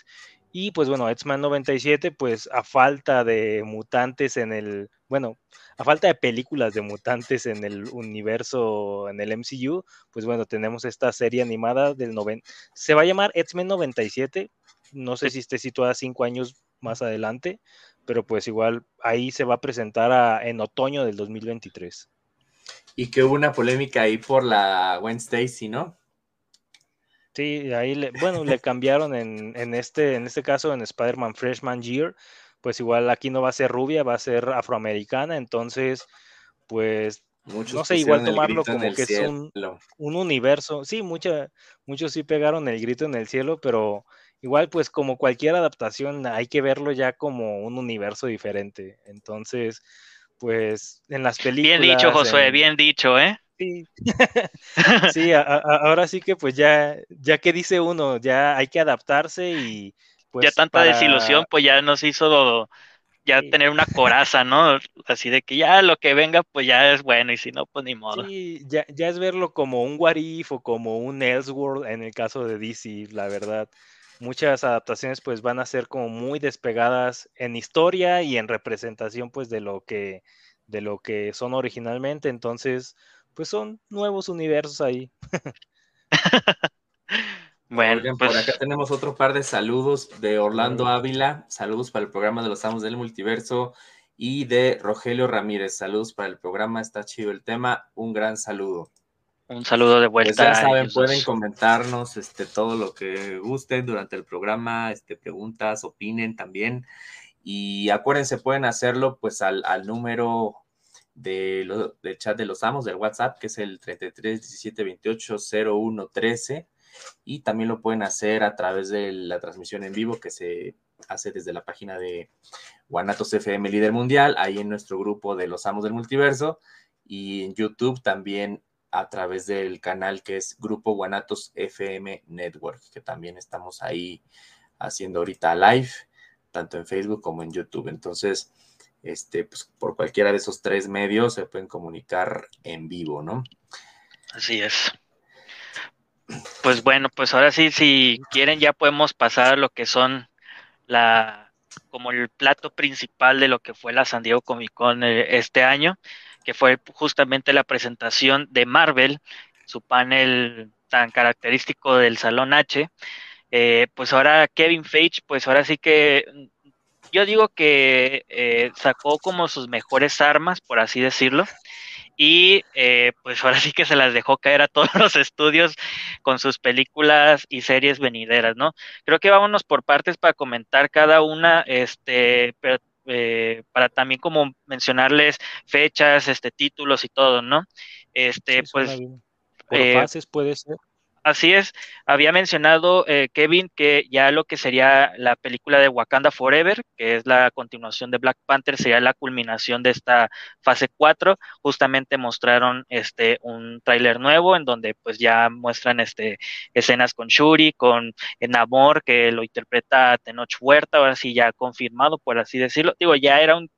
Y pues bueno, X-Men 97, pues a falta de mutantes en el bueno, a falta de películas de mutantes en el universo, en el MCU, pues bueno, tenemos esta serie animada del 90, se va a llamar X-Men 97, no sé si esté situada cinco años más adelante, pero pues igual ahí se va a presentar en otoño del 2023.
Y que hubo una polémica ahí por la Wednesday, ¿sí, ¿no?
Sí, ahí, le, bueno, le cambiaron en, en, este, en este caso, en Spider-Man Freshman Year, pues igual aquí no va a ser rubia, va a ser afroamericana, entonces, pues, no sé, igual tomarlo como que es un, un, universo, sí, mucha, muchos sí pegaron el grito en el cielo, pero igual, pues, como cualquier adaptación, hay que verlo ya como un universo diferente, entonces, pues, en las películas...
Bien dicho, Josué, bien dicho, ¿eh?
Sí, sí ahora sí que pues ya, ya que dice uno, ya hay que adaptarse y pues
ya tanta desilusión pues ya nos hizo ya tener una coraza, ¿no? Así de que ya lo que venga pues ya es bueno y si no pues ni modo.
Sí, ya, ya es verlo como un What o como un Elseworld en el caso de DC, la verdad. Muchas adaptaciones pues van a ser como muy despegadas en historia y en representación pues de lo que de lo que son originalmente, entonces pues son nuevos universos ahí.
bueno, por pues acá tenemos otro par de saludos de Orlando Ávila, saludos para el programa de los Amos del Multiverso y de Rogelio Ramírez, saludos para el programa, está chido el tema, un gran saludo.
Un saludo de pues vuelta.
ya saben, pueden comentarnos este, todo lo que gusten durante el programa, este, preguntas, opinen también. Y acuérdense, pueden hacerlo pues al, al número de del chat de los amos del WhatsApp, que es el 33 17 28 01 13. Y también lo pueden hacer a través de la transmisión en vivo que se hace desde la página de Guanatos FM Líder Mundial, ahí en nuestro grupo de los amos del multiverso. Y en YouTube también a través del canal que es Grupo Guanatos FM Network, que también estamos ahí haciendo ahorita live, tanto en Facebook como en YouTube. Entonces, este, pues, por cualquiera de esos tres medios se pueden comunicar en vivo, ¿no?
Así es. Pues bueno, pues ahora sí, si quieren ya podemos pasar a lo que son la como el plato principal de lo que fue la San Diego Comic Con eh, este año, que fue justamente la presentación de Marvel, su panel tan característico del Salón H. Eh, pues ahora Kevin Feige, pues ahora sí que yo digo que eh, sacó como sus mejores armas, por así decirlo, y eh, pues ahora sí que se las dejó caer a todos los estudios con sus películas y series venideras, ¿no? Creo que vámonos por partes para comentar cada una, este, pero, eh, para también como mencionarles fechas, este, títulos y todo, ¿no? Este, pues...
Por fases puede ser.
Así es, había mencionado eh, Kevin que ya lo que sería la película de Wakanda Forever, que es la continuación de Black Panther, sería la culminación de esta fase 4. Justamente mostraron este un tráiler nuevo en donde pues ya muestran este escenas con Shuri, con Namor, que lo interpreta Tenoch Huerta, ahora sí ya confirmado, por así decirlo. Digo, ya era un,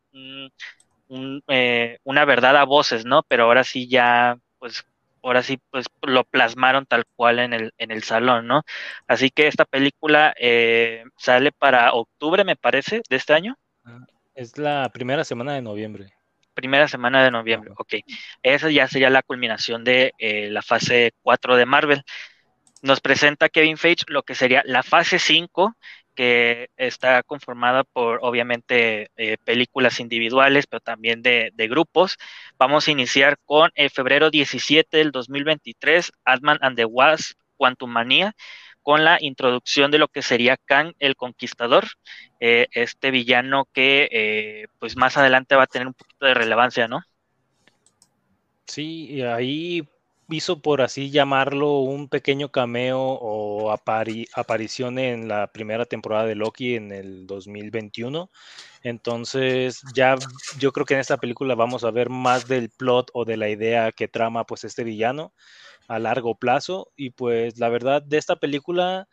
eh, una verdad a voces, ¿no? Pero ahora sí ya pues ahora sí pues lo plasmaron tal cual en el, en el salón, ¿no? Así que esta película eh, sale para octubre, me parece, de este año.
Ah, es la primera semana de noviembre.
Primera semana de noviembre, ok. Esa ya sería la culminación de eh, la fase 4 de Marvel. Nos presenta Kevin Feige lo que sería la fase 5, que está conformada por obviamente eh, películas individuales, pero también de, grupos. Vamos a iniciar con el febrero 17 del 2023, Adman and the Wasp, Quantum Manía, con la introducción de lo que sería Kang el Conquistador, eh, este villano que eh, pues más adelante va a tener un poquito de relevancia, ¿no?
Sí, ahí hizo, por así llamarlo, un pequeño cameo o aparición en la primera temporada de Loki en el 2021. Entonces, ya yo creo que en esta película vamos a ver más del plot o de la idea que trama pues este villano a largo plazo. Y pues la verdad de esta película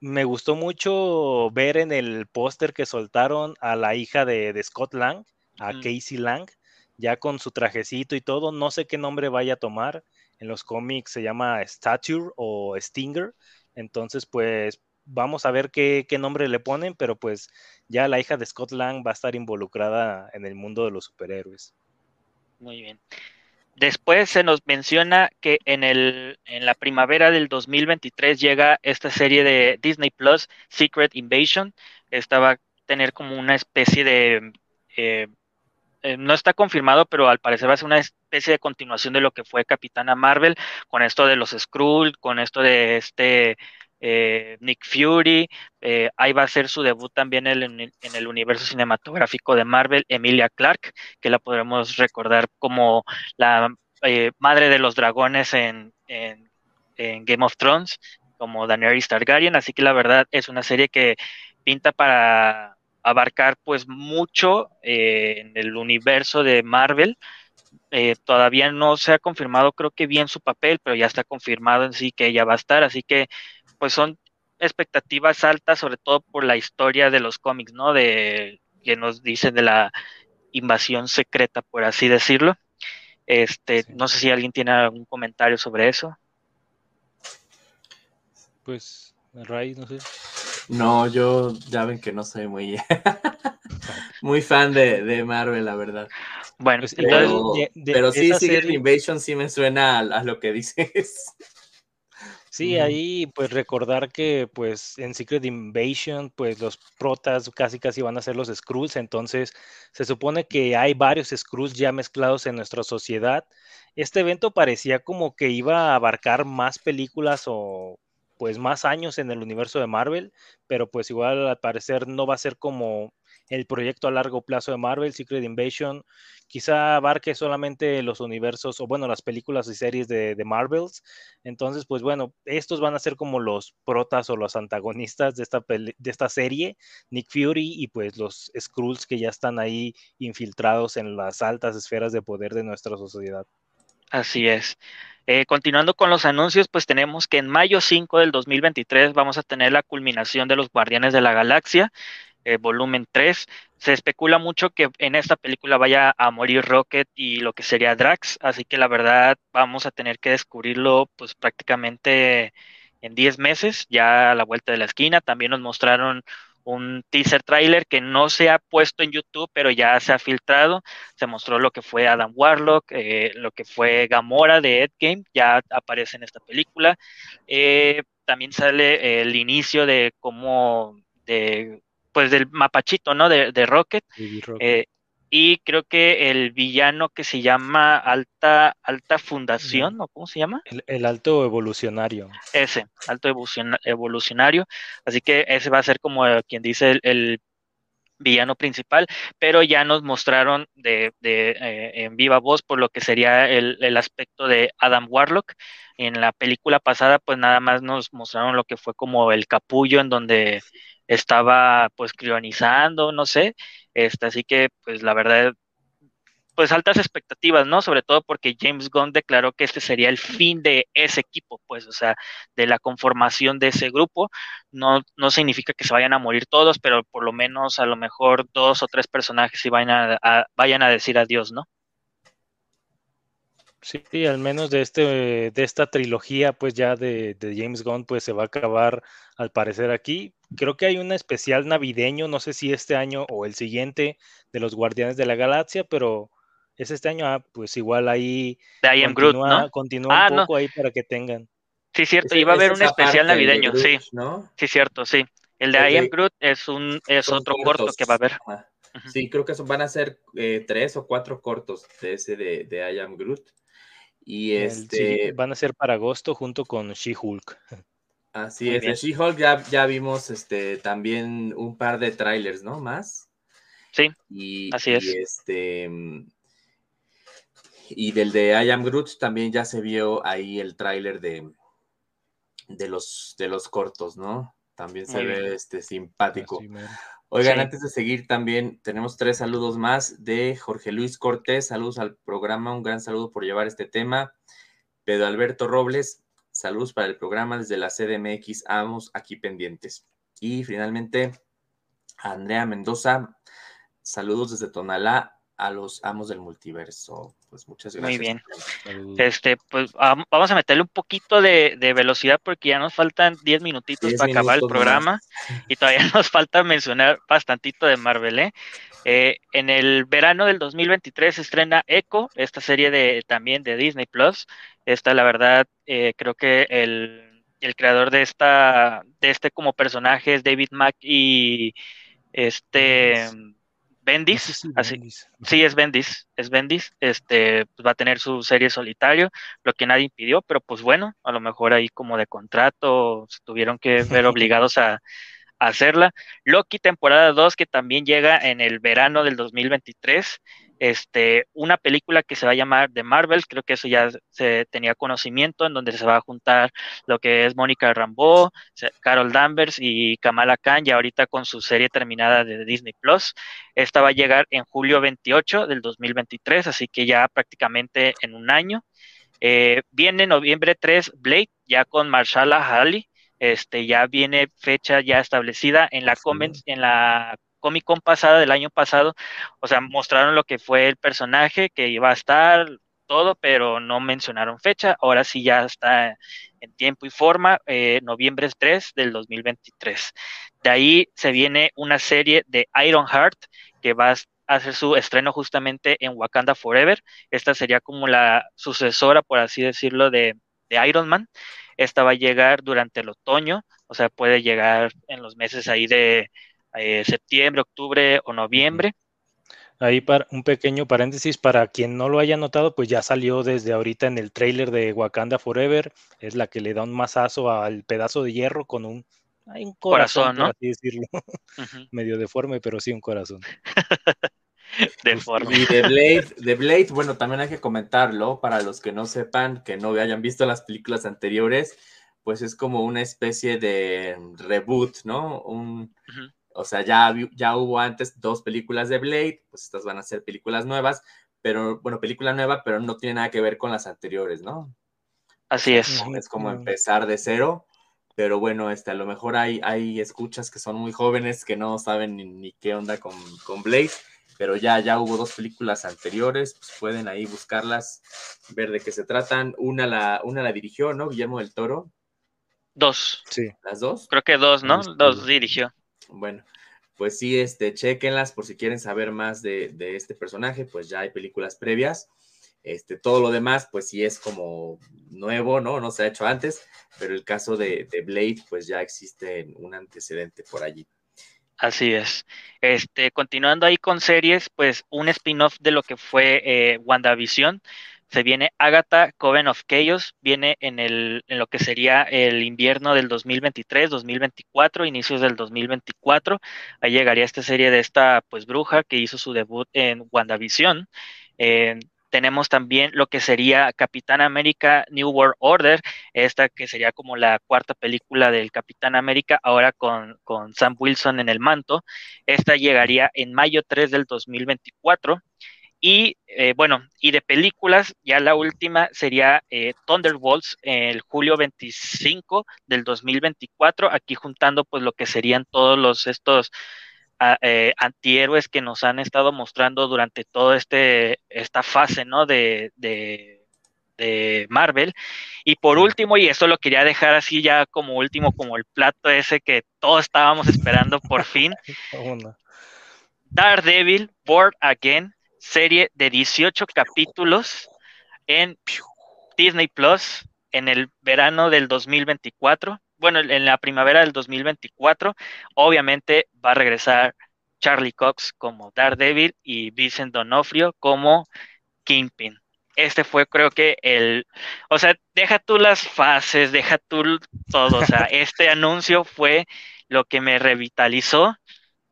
me gustó mucho ver en el póster que soltaron a la hija de, Scott Lang, a Casey Lang, ya con su trajecito y todo. No sé qué nombre vaya a tomar en los cómics se llama Stature o Stinger. Entonces, pues vamos a ver qué, nombre le ponen, pero pues ya la hija de Scott Lang va a estar involucrada en el mundo de los superhéroes.
Muy bien. Después se nos menciona que en, el, en la primavera del 2023 llega esta serie de Disney Plus, Secret Invasion. Esta va a tener como una especie de... Eh, eh, no está confirmado, pero al parecer va a ser una especie de continuación de lo que fue Capitana Marvel, con esto de los Skrull, con esto de este eh, Nick Fury, eh, ahí va a ser su debut también en, en, el universo cinematográfico de Marvel, Emilia Clark, que la podremos recordar como la eh, madre de los dragones en, en, Game of Thrones, como Daenerys Targaryen, así que la verdad es una serie que pinta para abarcar pues mucho en el universo de Marvel, todavía no se ha confirmado, creo que bien su papel, pero ya está confirmado en sí que ella va a estar, así que pues son expectativas altas, sobre todo por la historia de los cómics, ¿no? De que nos dicen de la invasión secreta, por así decirlo. Este, no sé si alguien tiene algún comentario sobre eso.
Pues, Ray, no sé.
No, yo ya ven que no soy muy, muy fan de, Marvel, la verdad. Bueno, pues, pero, sí, Secret Invasion sí me suena a lo que dices.
Sí, ahí pues recordar que pues en Secret Invasion pues los protas casi casi van a ser los Skrulls, entonces se supone que hay varios Skrulls ya mezclados en nuestra sociedad. Este evento parecía como que iba a abarcar más películas o pues más años en el universo de Marvel, pero pues igual al parecer no va a ser como el proyecto a largo plazo de Marvel, Secret Invasion, quizá abarque solamente los universos o bueno, las películas y series de, de Marvels. Entonces, pues bueno, estos van a ser como los protas o los antagonistas de esta, de esta serie, Nick Fury y pues los Skrulls que ya están ahí infiltrados en las altas esferas de poder de nuestra sociedad.
Así es. Eh, continuando con los anuncios, pues tenemos que en mayo 5 del 2023 vamos a tener la culminación de los Guardianes de la Galaxia. Eh, volumen 3. Se especula mucho que en esta película vaya a morir Rocket y lo que sería Drax, así que la verdad vamos a tener que descubrirlo pues prácticamente en 10 meses, ya a la vuelta de la esquina. También nos mostraron un teaser trailer que no se ha puesto en YouTube, pero ya se ha filtrado. Se mostró lo que fue Adam Warlock, eh, lo que fue Gamora de Ed Game, ya aparece en esta película. Eh, también sale el inicio de cómo de pues del mapachito, ¿no? De, de Rocket. Eh, y creo que el villano que se llama Alta, Alta Fundación, ¿o cómo se llama?
El, Alto Evolucionario.
Ese, Alto Evolucionario. Así que ese va a ser como quien dice el, villano principal, pero ya nos mostraron de, de eh, en viva voz por lo que sería el, el, aspecto de Adam Warlock. En la película pasada, pues nada más nos mostraron lo que fue como el capullo en donde estaba pues crionizando, no sé, este, así que pues la verdad, pues altas expectativas, ¿no? Sobre todo porque James Gunn declaró que este sería el fin de ese equipo, pues, o sea, de la conformación de ese grupo. No, no significa que se vayan a morir todos, pero por lo menos a lo mejor dos o tres personajes sí vayan a, vayan a decir adiós, ¿no?
Sí, al menos de este, de esta trilogía, pues ya de, de, James Gunn, pues se va a acabar al parecer aquí. Creo que hay un especial navideño, no sé si este año o el siguiente, de los Guardianes de la Galaxia, pero es este año, ah, pues igual ahí
de I am Groot, ¿no?
continúa ah, un poco ahí para que tengan.
Sí, cierto, iba a haber un especial navideño, sí. ¿no? Sí, cierto, sí. El de I am Groot es un es otro corto que va a haber.
Sí, creo que van a ser eh, tres o cuatro cortos de ese de, de I am Groot. Y este.
van a ser para agosto junto con She-Hulk.
Así es, de She-Hulk ya, ya vimos este, también un par de trailers, ¿no? Más.
Sí, y, así es.
Y, este, y del de I Am Groot también ya se vio ahí el tráiler de, de, los, de los cortos, ¿no? También se ve este, simpático. Oigan, antes de seguir también tenemos tres saludos más de Jorge Luis Cortés, saludos al programa, un gran saludo por llevar este tema. Pedro Alberto Robles, saludos para el programa desde la CDMX, vamos aquí pendientes. Y finalmente, Andrea Mendoza, saludos desde Tonalá, a los amos del multiverso. Pues muchas gracias.
Muy bien. Este, pues vamos a meterle un poquito de, velocidad porque ya nos faltan 10 minutitos para acabar el programa y todavía nos falta mencionar bastantito de Marvel, ¿eh? ¿eh? en el verano del 2023 se estrena Echo, esta serie de también de Disney Plus. Esta, la verdad, eh, creo que el, el, creador de esta, de este como personaje es David Mack y este. Bendis, sí, así, sí, es Bendis, es Bendis, este, pues va a tener su serie solitario, lo que nadie impidió, pero pues bueno, a lo mejor ahí como de contrato se tuvieron que ver obligados a, hacerla. Loki temporada 2 que también llega en el verano del 2023 este, una película que se va a llamar The Marvels, creo que eso ya se tenía conocimiento, en donde se va a juntar lo que es Mónica Rambeau, Carol Danvers y Kamala Khan, ya ahorita con su serie terminada de Disney Plus. Esta va a llegar en julio 28 del 2023, así que ya prácticamente en un año. Eh, viene noviembre 3 Blade, ya con Marshala Halley, este, ya viene fecha ya establecida en la, en la Comic Con pasada del año pasado, o sea, mostraron lo que fue el personaje, que iba a estar todo, pero no mencionaron fecha. Ahora sí ya está en tiempo y forma, eh, noviembre 3 del 2023. De ahí se viene una serie de Iron Heart que va a hacer su estreno justamente en Wakanda Forever. Esta sería como la sucesora, por así decirlo, de, de Iron Man. Esta va a llegar durante el otoño, o sea, puede llegar en los meses ahí de eh, septiembre, octubre o noviembre.
Ahí para un pequeño paréntesis para quien no lo haya notado, pues ya salió desde ahorita en el trailer de Wakanda Forever, es la que le da un mazazo al pedazo de hierro con un, hay un corazón, ¿no? así decirlo, medio deforme, pero sí un corazón.
deforme. Y de Blade, de Blade, bueno, también hay que comentarlo para los que no sepan, que no hayan visto las películas anteriores, pues es como una especie de reboot, ¿no? Un, o sea, ya, ya hubo antes dos películas de Blade, pues estas van a ser películas nuevas, pero bueno, película nueva, pero no tiene nada que ver con las anteriores, ¿no?
Así es.
Es como empezar de cero, pero bueno, este, a lo mejor hay, hay escuchas que son muy jóvenes que no saben ni, qué onda con, con, Blade, pero ya, ya hubo dos películas anteriores, pues pueden ahí buscarlas, ver de qué se tratan. Una la, una la dirigió, ¿no? Guillermo del Toro.
Dos.
Sí.
¿Las dos?
Creo que dos, ¿no? Dos dirigió.
Bueno, pues sí, este, chequenlas por si quieren saber más de, este personaje, pues ya hay películas previas. Este, todo lo demás, pues sí es como nuevo, ¿no? No se ha hecho antes, pero el caso de, Blade, pues ya existe un antecedente por allí.
Así es. Este, continuando ahí con series, pues un spin-off de lo que fue eh, WandaVision se viene Agatha Coven of Chaos, viene en, el, en lo que sería el invierno del 2023, 2024, inicios del 2024. Ahí llegaría esta serie de esta pues bruja que hizo su debut en WandaVision. tenemos también lo que sería Capitán América New World Order, esta que sería como la cuarta película del Capitán América, ahora con, con Sam Wilson en el manto. Esta llegaría en mayo 3 del 2024. Y eh, bueno, y de películas, ya la última sería eh, Thunderbolts el julio 25 del 2024, aquí juntando pues lo que serían todos los estos ah, eh, antihéroes que nos han estado mostrando durante toda este, esta fase, ¿no? De, de, Marvel. Y por último, y esto lo quería dejar así ya como último, como el plato ese que todos estábamos esperando por fin. Daredevil, Born Again, serie de 18 capítulos en Disney Plus en el verano del 2024. Bueno, en la primavera del 2024, obviamente va a regresar Charlie Cox como Daredevil y Vincent Donofrio como Kingpin. Este fue, creo que el, o sea, deja tú las fases, deja tú todo, o sea, este anuncio fue lo que me revitalizó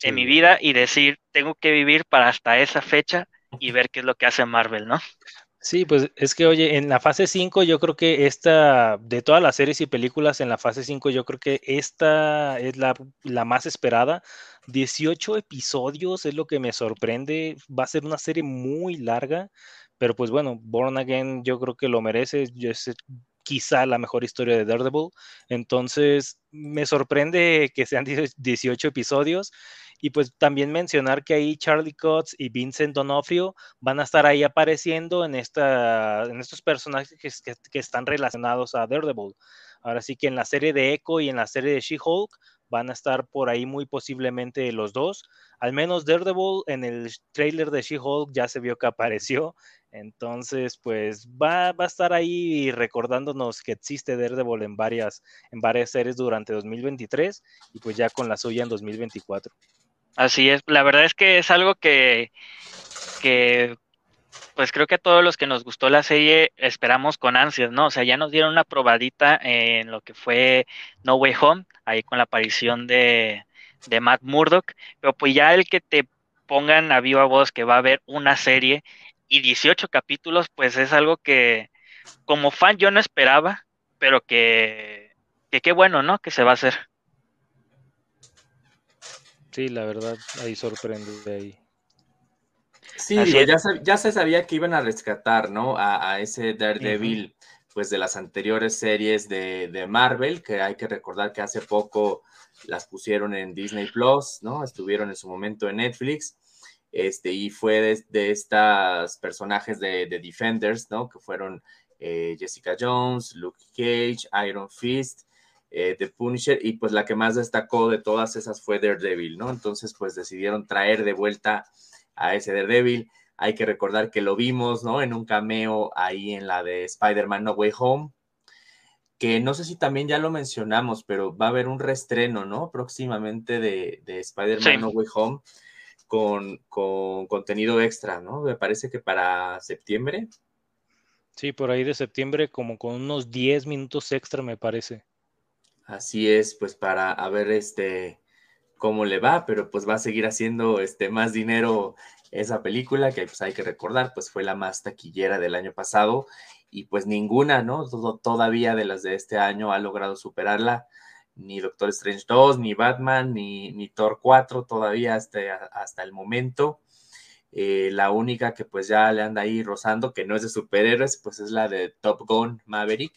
en mi vida y decir, tengo que vivir para hasta esa fecha y ver qué es lo que hace Marvel, ¿no?
Sí, pues es que, oye, en la fase 5 yo creo que esta, de todas las series y películas en la fase 5, yo creo que esta es la, la, más esperada. 18 episodios es lo que me sorprende. Va a ser una serie muy larga, pero pues bueno, Born Again yo creo que lo merece. Es quizá la mejor historia de Daredevil. Entonces, me sorprende que sean 18 episodios Y pues también mencionar que ahí Charlie Cox y Vincent D'Onofrio van a estar ahí apareciendo en, esta, en estos personajes que, están relacionados a Daredevil. Ahora sí que en la serie de Echo y en la serie de She-Hulk van a estar por ahí muy posiblemente los dos. Al menos Daredevil en el trailer de She-Hulk ya se vio que apareció. Entonces, pues va, va, a estar ahí recordándonos que existe Daredevil en varias, en varias series durante 2023 y pues ya con la suya en 2024.
Así es, la verdad es que es algo que, que pues creo que a todos los que nos gustó la serie esperamos con ansias, ¿no? O sea, ya nos dieron una probadita en lo que fue No Way Home, ahí con la aparición de, de Matt Murdock, pero pues ya el que te pongan a viva voz que va a haber una serie y 18 capítulos, pues es algo que como fan yo no esperaba, pero que, que qué bueno, ¿no? Que se va a hacer.
Sí, la verdad, ahí sorprende de ahí.
Sí, ya, se sabía que iban a rescatar, ¿no? A, ese Daredevil, pues de las anteriores series de, Marvel, que hay que recordar que hace poco las pusieron en Disney Plus, ¿no? Estuvieron en su momento en Netflix. Este, y fue de, de estos personajes de, Defenders, ¿no? Que fueron eh, Jessica Jones, Luke Cage, Iron Fist, eh, The Punisher, y pues la que más destacó de todas esas fue Daredevil, ¿no? Entonces, pues decidieron traer de vuelta a ese Daredevil. Hay que recordar que lo vimos, ¿no? En un cameo ahí en la de Spider-Man No Way Home, que no sé si también ya lo mencionamos, pero va a haber un restreno, ¿no? Próximamente de, Spider-Man No Way Home con, con contenido extra, ¿no? Me parece que para septiembre.
Sí, por ahí de septiembre, como con unos 10 minutos extra, me parece.
Así es, pues para ver este cómo le va, pero pues va a seguir haciendo este, más dinero esa película, que pues hay que recordar, pues fue la más taquillera del año pasado y pues ninguna, ¿no? todavía de las de este año ha logrado superarla, ni Doctor Strange 2, ni Batman, ni, ni Thor 4 todavía hasta, hasta el momento. Eh, la única que pues ya le anda ahí rozando, que no es de superhéroes, pues es la de Top Gun Maverick,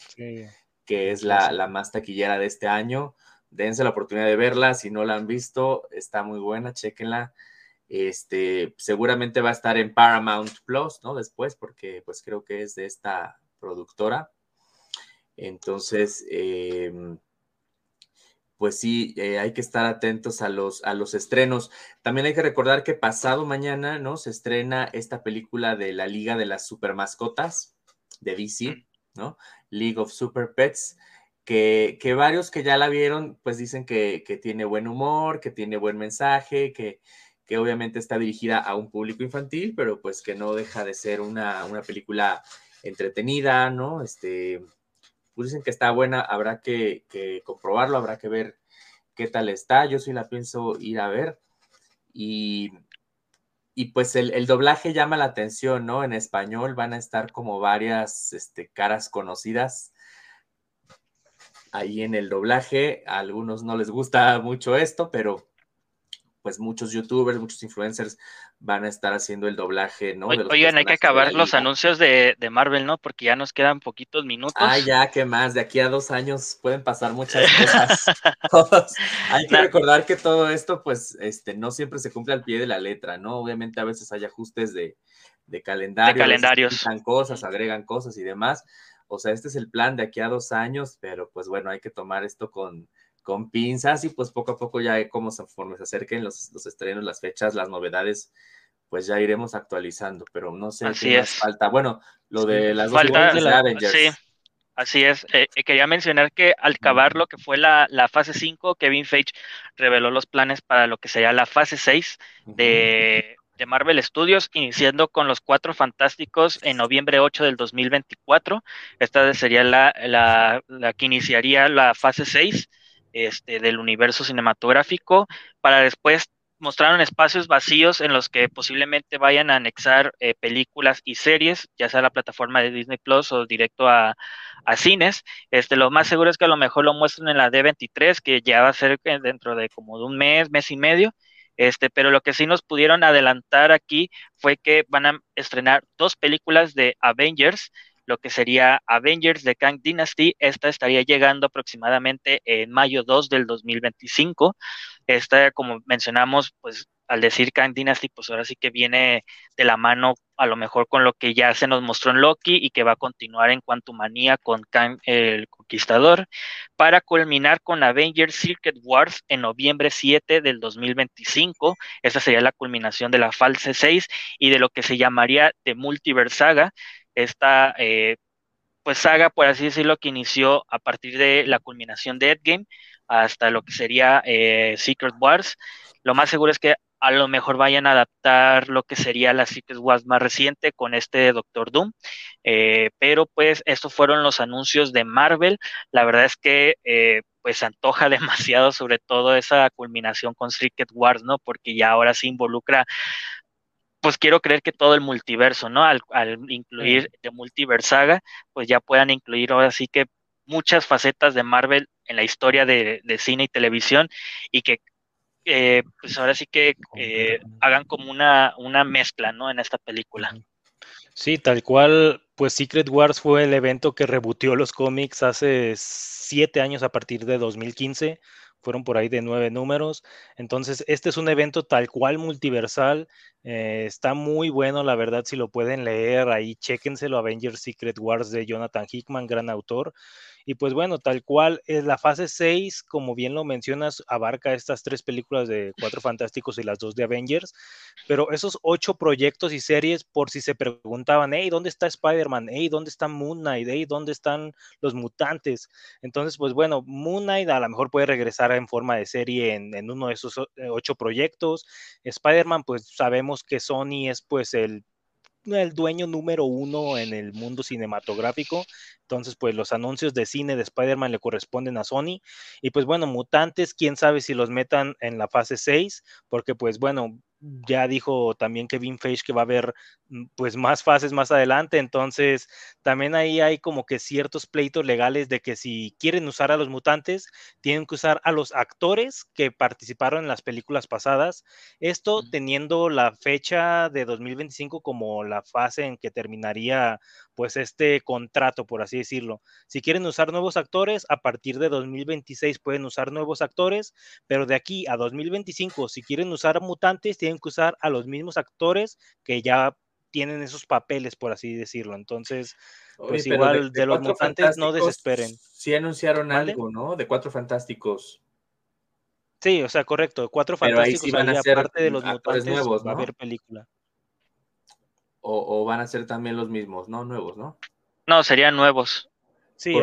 que es la, la, más taquillera de este año dense la oportunidad de verla, si no la han visto, está muy buena, chequenla. Este, seguramente va a estar en Paramount Plus, ¿no? Después, porque pues creo que es de esta productora. Entonces, em, pues sí, eh, hay que estar atentos a los, a los estrenos. También hay que recordar que pasado mañana, ¿no? Se estrena esta película de la Liga de las Super Mascotas de DC, mm. ¿No? League of Super Pets que, varios que ya la vieron, pues dicen que, tiene buen humor, que tiene buen mensaje, que, que, obviamente está dirigida a un público infantil, pero pues que no deja de ser una, película entretenida, ¿no? Este, pues dicen que está buena, habrá que, comprobarlo, habrá que ver qué tal está. Yo sí la pienso ir a ver. Y, y pues el, el, doblaje llama la atención, ¿no? En español van a estar como varias este, caras conocidas ahí en el doblaje. A algunos no les gusta mucho esto, pero pues muchos youtubers, muchos influencers van a estar haciendo el doblaje, ¿no?
oigan, hay que acabar los anuncios de, Marvel, ¿no? Porque ya nos quedan poquitos minutos.
Ah, ya, ¿qué más? De aquí a dos años pueden pasar muchas cosas. hay que recordar que todo esto, pues, este, no siempre se cumple al pie de la letra, ¿no? Obviamente a veces hay ajustes de, de calendario.
De calendarios.
Cosas, agregan cosas y demás. O sea, este es el plan de aquí a dos años, pero pues bueno, hay que tomar esto con, con pinzas y pues poco a poco ya como conforme se acerquen los, los estrenos, las fechas, las novedades, pues ya iremos actualizando, pero no sé
qué más
falta. Bueno, lo de las
dos de Avengers. Sí. Así es, eh, eh, quería mencionar que al acabar lo que fue la, la fase 5, Kevin Feige reveló los planes para lo que sería la fase 6 de, de Marvel Studios, iniciando con los Cuatro Fantásticos en noviembre 8 del 2024. Esta sería la, la, que iniciaría la fase 6 este, del universo cinematográfico, para después mostraron espacios vacíos en los que posiblemente vayan a anexar eh, películas y series, ya sea la plataforma de Disney Plus o directo a, cines. Este, lo más seguro es que a lo mejor lo muestren en la D23, que ya va a ser dentro de como de un mes, mes y medio, este, pero lo que sí nos pudieron adelantar aquí fue que van a estrenar dos películas de Avengers, lo que sería Avengers de Kang Dynasty. Esta estaría llegando aproximadamente en mayo 2 del 2025. Esta, como mencionamos, pues al decir Kang Dynasty, pues ahora sí que viene de la mano a lo mejor con lo que ya se nos mostró en Loki y que va a continuar en Manía con Kang el Conquistador, para culminar con Avengers Circuit Wars en noviembre 7 del 2025. Esa sería la culminación de la fase 6 y de lo que se llamaría The Multiverse Saga. Esta eh, pues saga, por así decirlo, que inició a partir de la culminación de Endgame hasta lo que sería eh, Secret Wars. Lo más seguro es que a lo mejor vayan a adaptar lo que sería la Secret Wars más reciente con este Doctor Doom. Eh, pero pues estos fueron los anuncios de Marvel. La verdad es que eh, pues antoja demasiado sobre todo esa culminación con Secret Wars, ¿no? Porque ya ahora se involucra pues quiero creer que todo el multiverso, ¿no? Al, incluir de Multiverse Saga, pues ya puedan incluir ahora sí que muchas facetas de Marvel en la historia de, de cine y televisión y que eh, pues ahora sí que eh, hagan como una, una mezcla, ¿no? En esta película.
Sí, tal cual, pues Secret Wars fue el evento que rebutió los cómics hace siete años a partir de 2015 fueron por ahí de nueve números. Entonces, este es un evento tal cual multiversal. Eh, está muy bueno, la verdad, si lo pueden leer ahí, chéquenselo, Avengers Secret Wars de Jonathan Hickman, gran autor. Y pues bueno, tal cual, es la fase 6, como bien lo mencionas, abarca estas tres películas de Cuatro Fantásticos y las dos de Avengers, pero esos ocho proyectos y series, por si se preguntaban, hey, ¿dónde está Spider-Man? Hey, ¿dónde está Moon Knight? Hey, ¿dónde están los mutantes? Entonces, pues bueno, Moon Knight a lo mejor puede regresar en forma de serie en, uno de esos eh, ocho proyectos. Spider-Man, pues sabemos que Sony es pues el el dueño número uno en el mundo cinematográfico. Entonces, pues los anuncios de cine de Spider-Man le corresponden a Sony. Y pues bueno, mutantes, quién sabe si los metan en la fase 6, porque pues bueno, ya dijo también Kevin Feige que va a haber mm, pues más fases más adelante, entonces también ahí hay como que ciertos pleitos legales de que si quieren usar a los mutantes, tienen que usar a los actores que participaron en las películas pasadas, esto teniendo la fecha de 2025 como la fase en que terminaría pues este contrato, por así decirlo. Si quieren usar nuevos actores, a partir de 2026 pueden usar nuevos actores, pero de aquí a 2025, si quieren usar mutantes, tienen que usar a los mismos actores que ya tienen esos papeles, por así decirlo. Entonces, pues igual de, los mutantes no desesperen.
Sí anunciaron algo, ¿no? De cuatro fantásticos.
Sí, o sea, correcto. Cuatro fantásticos van a ser aparte de los mutantes nuevos, va a haber película.
O, van a ser también los mismos, ¿no? Nuevos, ¿no?
No, serían nuevos.
Sí,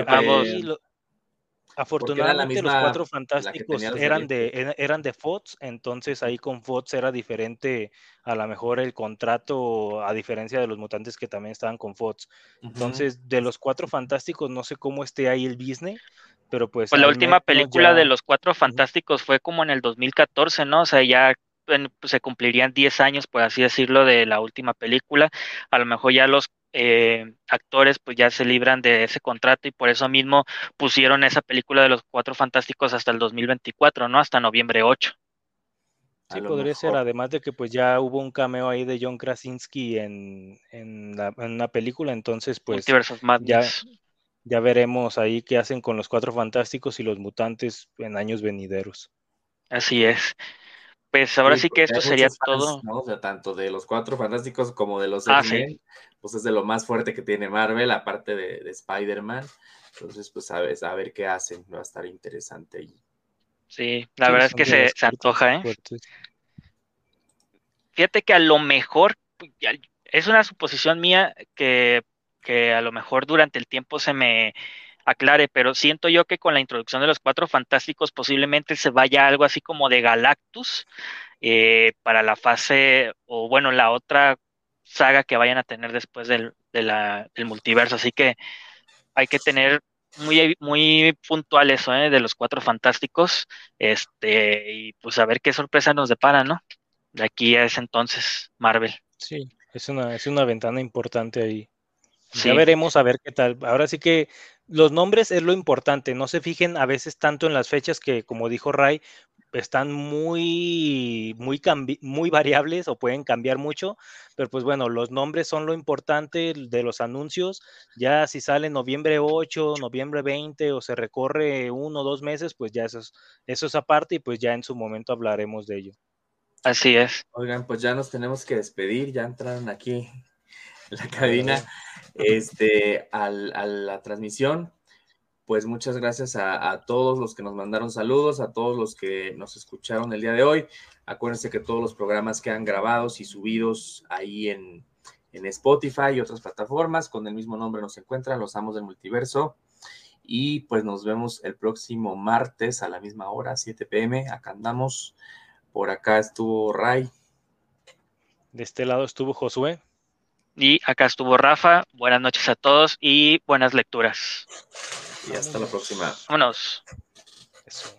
afortunadamente los cuatro fantásticos eran de, eran de Fox, entonces ahí con Fox era diferente a lo mejor el contrato, a diferencia de los mutantes que también estaban con Fox. Entonces, de los cuatro fantásticos, no sé cómo esté ahí el business, pero pues...
Pues la última película de los cuatro fantásticos fue como en el 2014, ¿no? O sea, ya pues, se cumplirían 10 años, por así decirlo, de la última película. A lo mejor ya los eh, actores pues ya se libran de ese contrato y por eso mismo pusieron esa película de los Cuatro Fantásticos hasta el 2024, ¿no? Hasta noviembre 8.
Sí, podría ser, además de que pues ya hubo un cameo ahí de John Krasinski en, en, la, en una película, entonces pues ya, ya veremos ahí qué hacen con los Cuatro Fantásticos y los mutantes en años venideros.
Así es. Pues ahora sí, que esto sería todo.
O sea, tanto de los cuatro fantásticos como de los ah, pues es de lo más fuerte que tiene Marvel, aparte de, Spider-Man. Entonces, pues a ver, a ver qué hacen, va a estar interesante ahí.
Sí, la verdad es que se, antoja, ¿eh? Fíjate que a lo mejor, es una suposición mía que, que a lo mejor durante el tiempo se me aclare, pero siento yo que con la introducción de los cuatro fantásticos posiblemente se vaya algo así como de Galactus eh, para la fase, o bueno, la otra saga que vayan a tener después del, del multiverso. Así que hay que tener muy, muy puntual eso, ¿eh? de los cuatro fantásticos, este, y pues a ver qué sorpresa nos depara, ¿no? De aquí a ese entonces, Marvel.
Sí, es una, es una ventana importante ahí. Ya veremos a ver qué tal. Ahora sí que los nombres es lo importante, no se fijen a veces tanto en las fechas que, como dijo Ray, están muy, muy, muy variables o pueden cambiar mucho, pero pues bueno, los nombres son lo importante de los anuncios. Ya si sale noviembre 8, noviembre 20 o se recorre uno o dos meses, pues ya eso es, eso es aparte y pues ya en su momento hablaremos de ello.
Así es.
Oigan, pues ya nos tenemos que despedir, ya entraron aquí la cabina este, a la transmisión pues muchas gracias a, todos los que nos mandaron saludos, a todos los que nos escucharon el día de hoy. Acuérdense que todos los programas quedan grabados y subidos ahí en, Spotify y otras plataformas. Con el mismo nombre nos encuentran Los Amos del Multiverso. Y pues nos vemos el próximo martes a la misma hora, 7 pm. Acá andamos. Por acá estuvo Ray.
De este lado estuvo Josué.
Y acá estuvo Rafa. Buenas noches a todos y buenas lecturas.
Y hasta la próxima.
Vámonos.
Eso.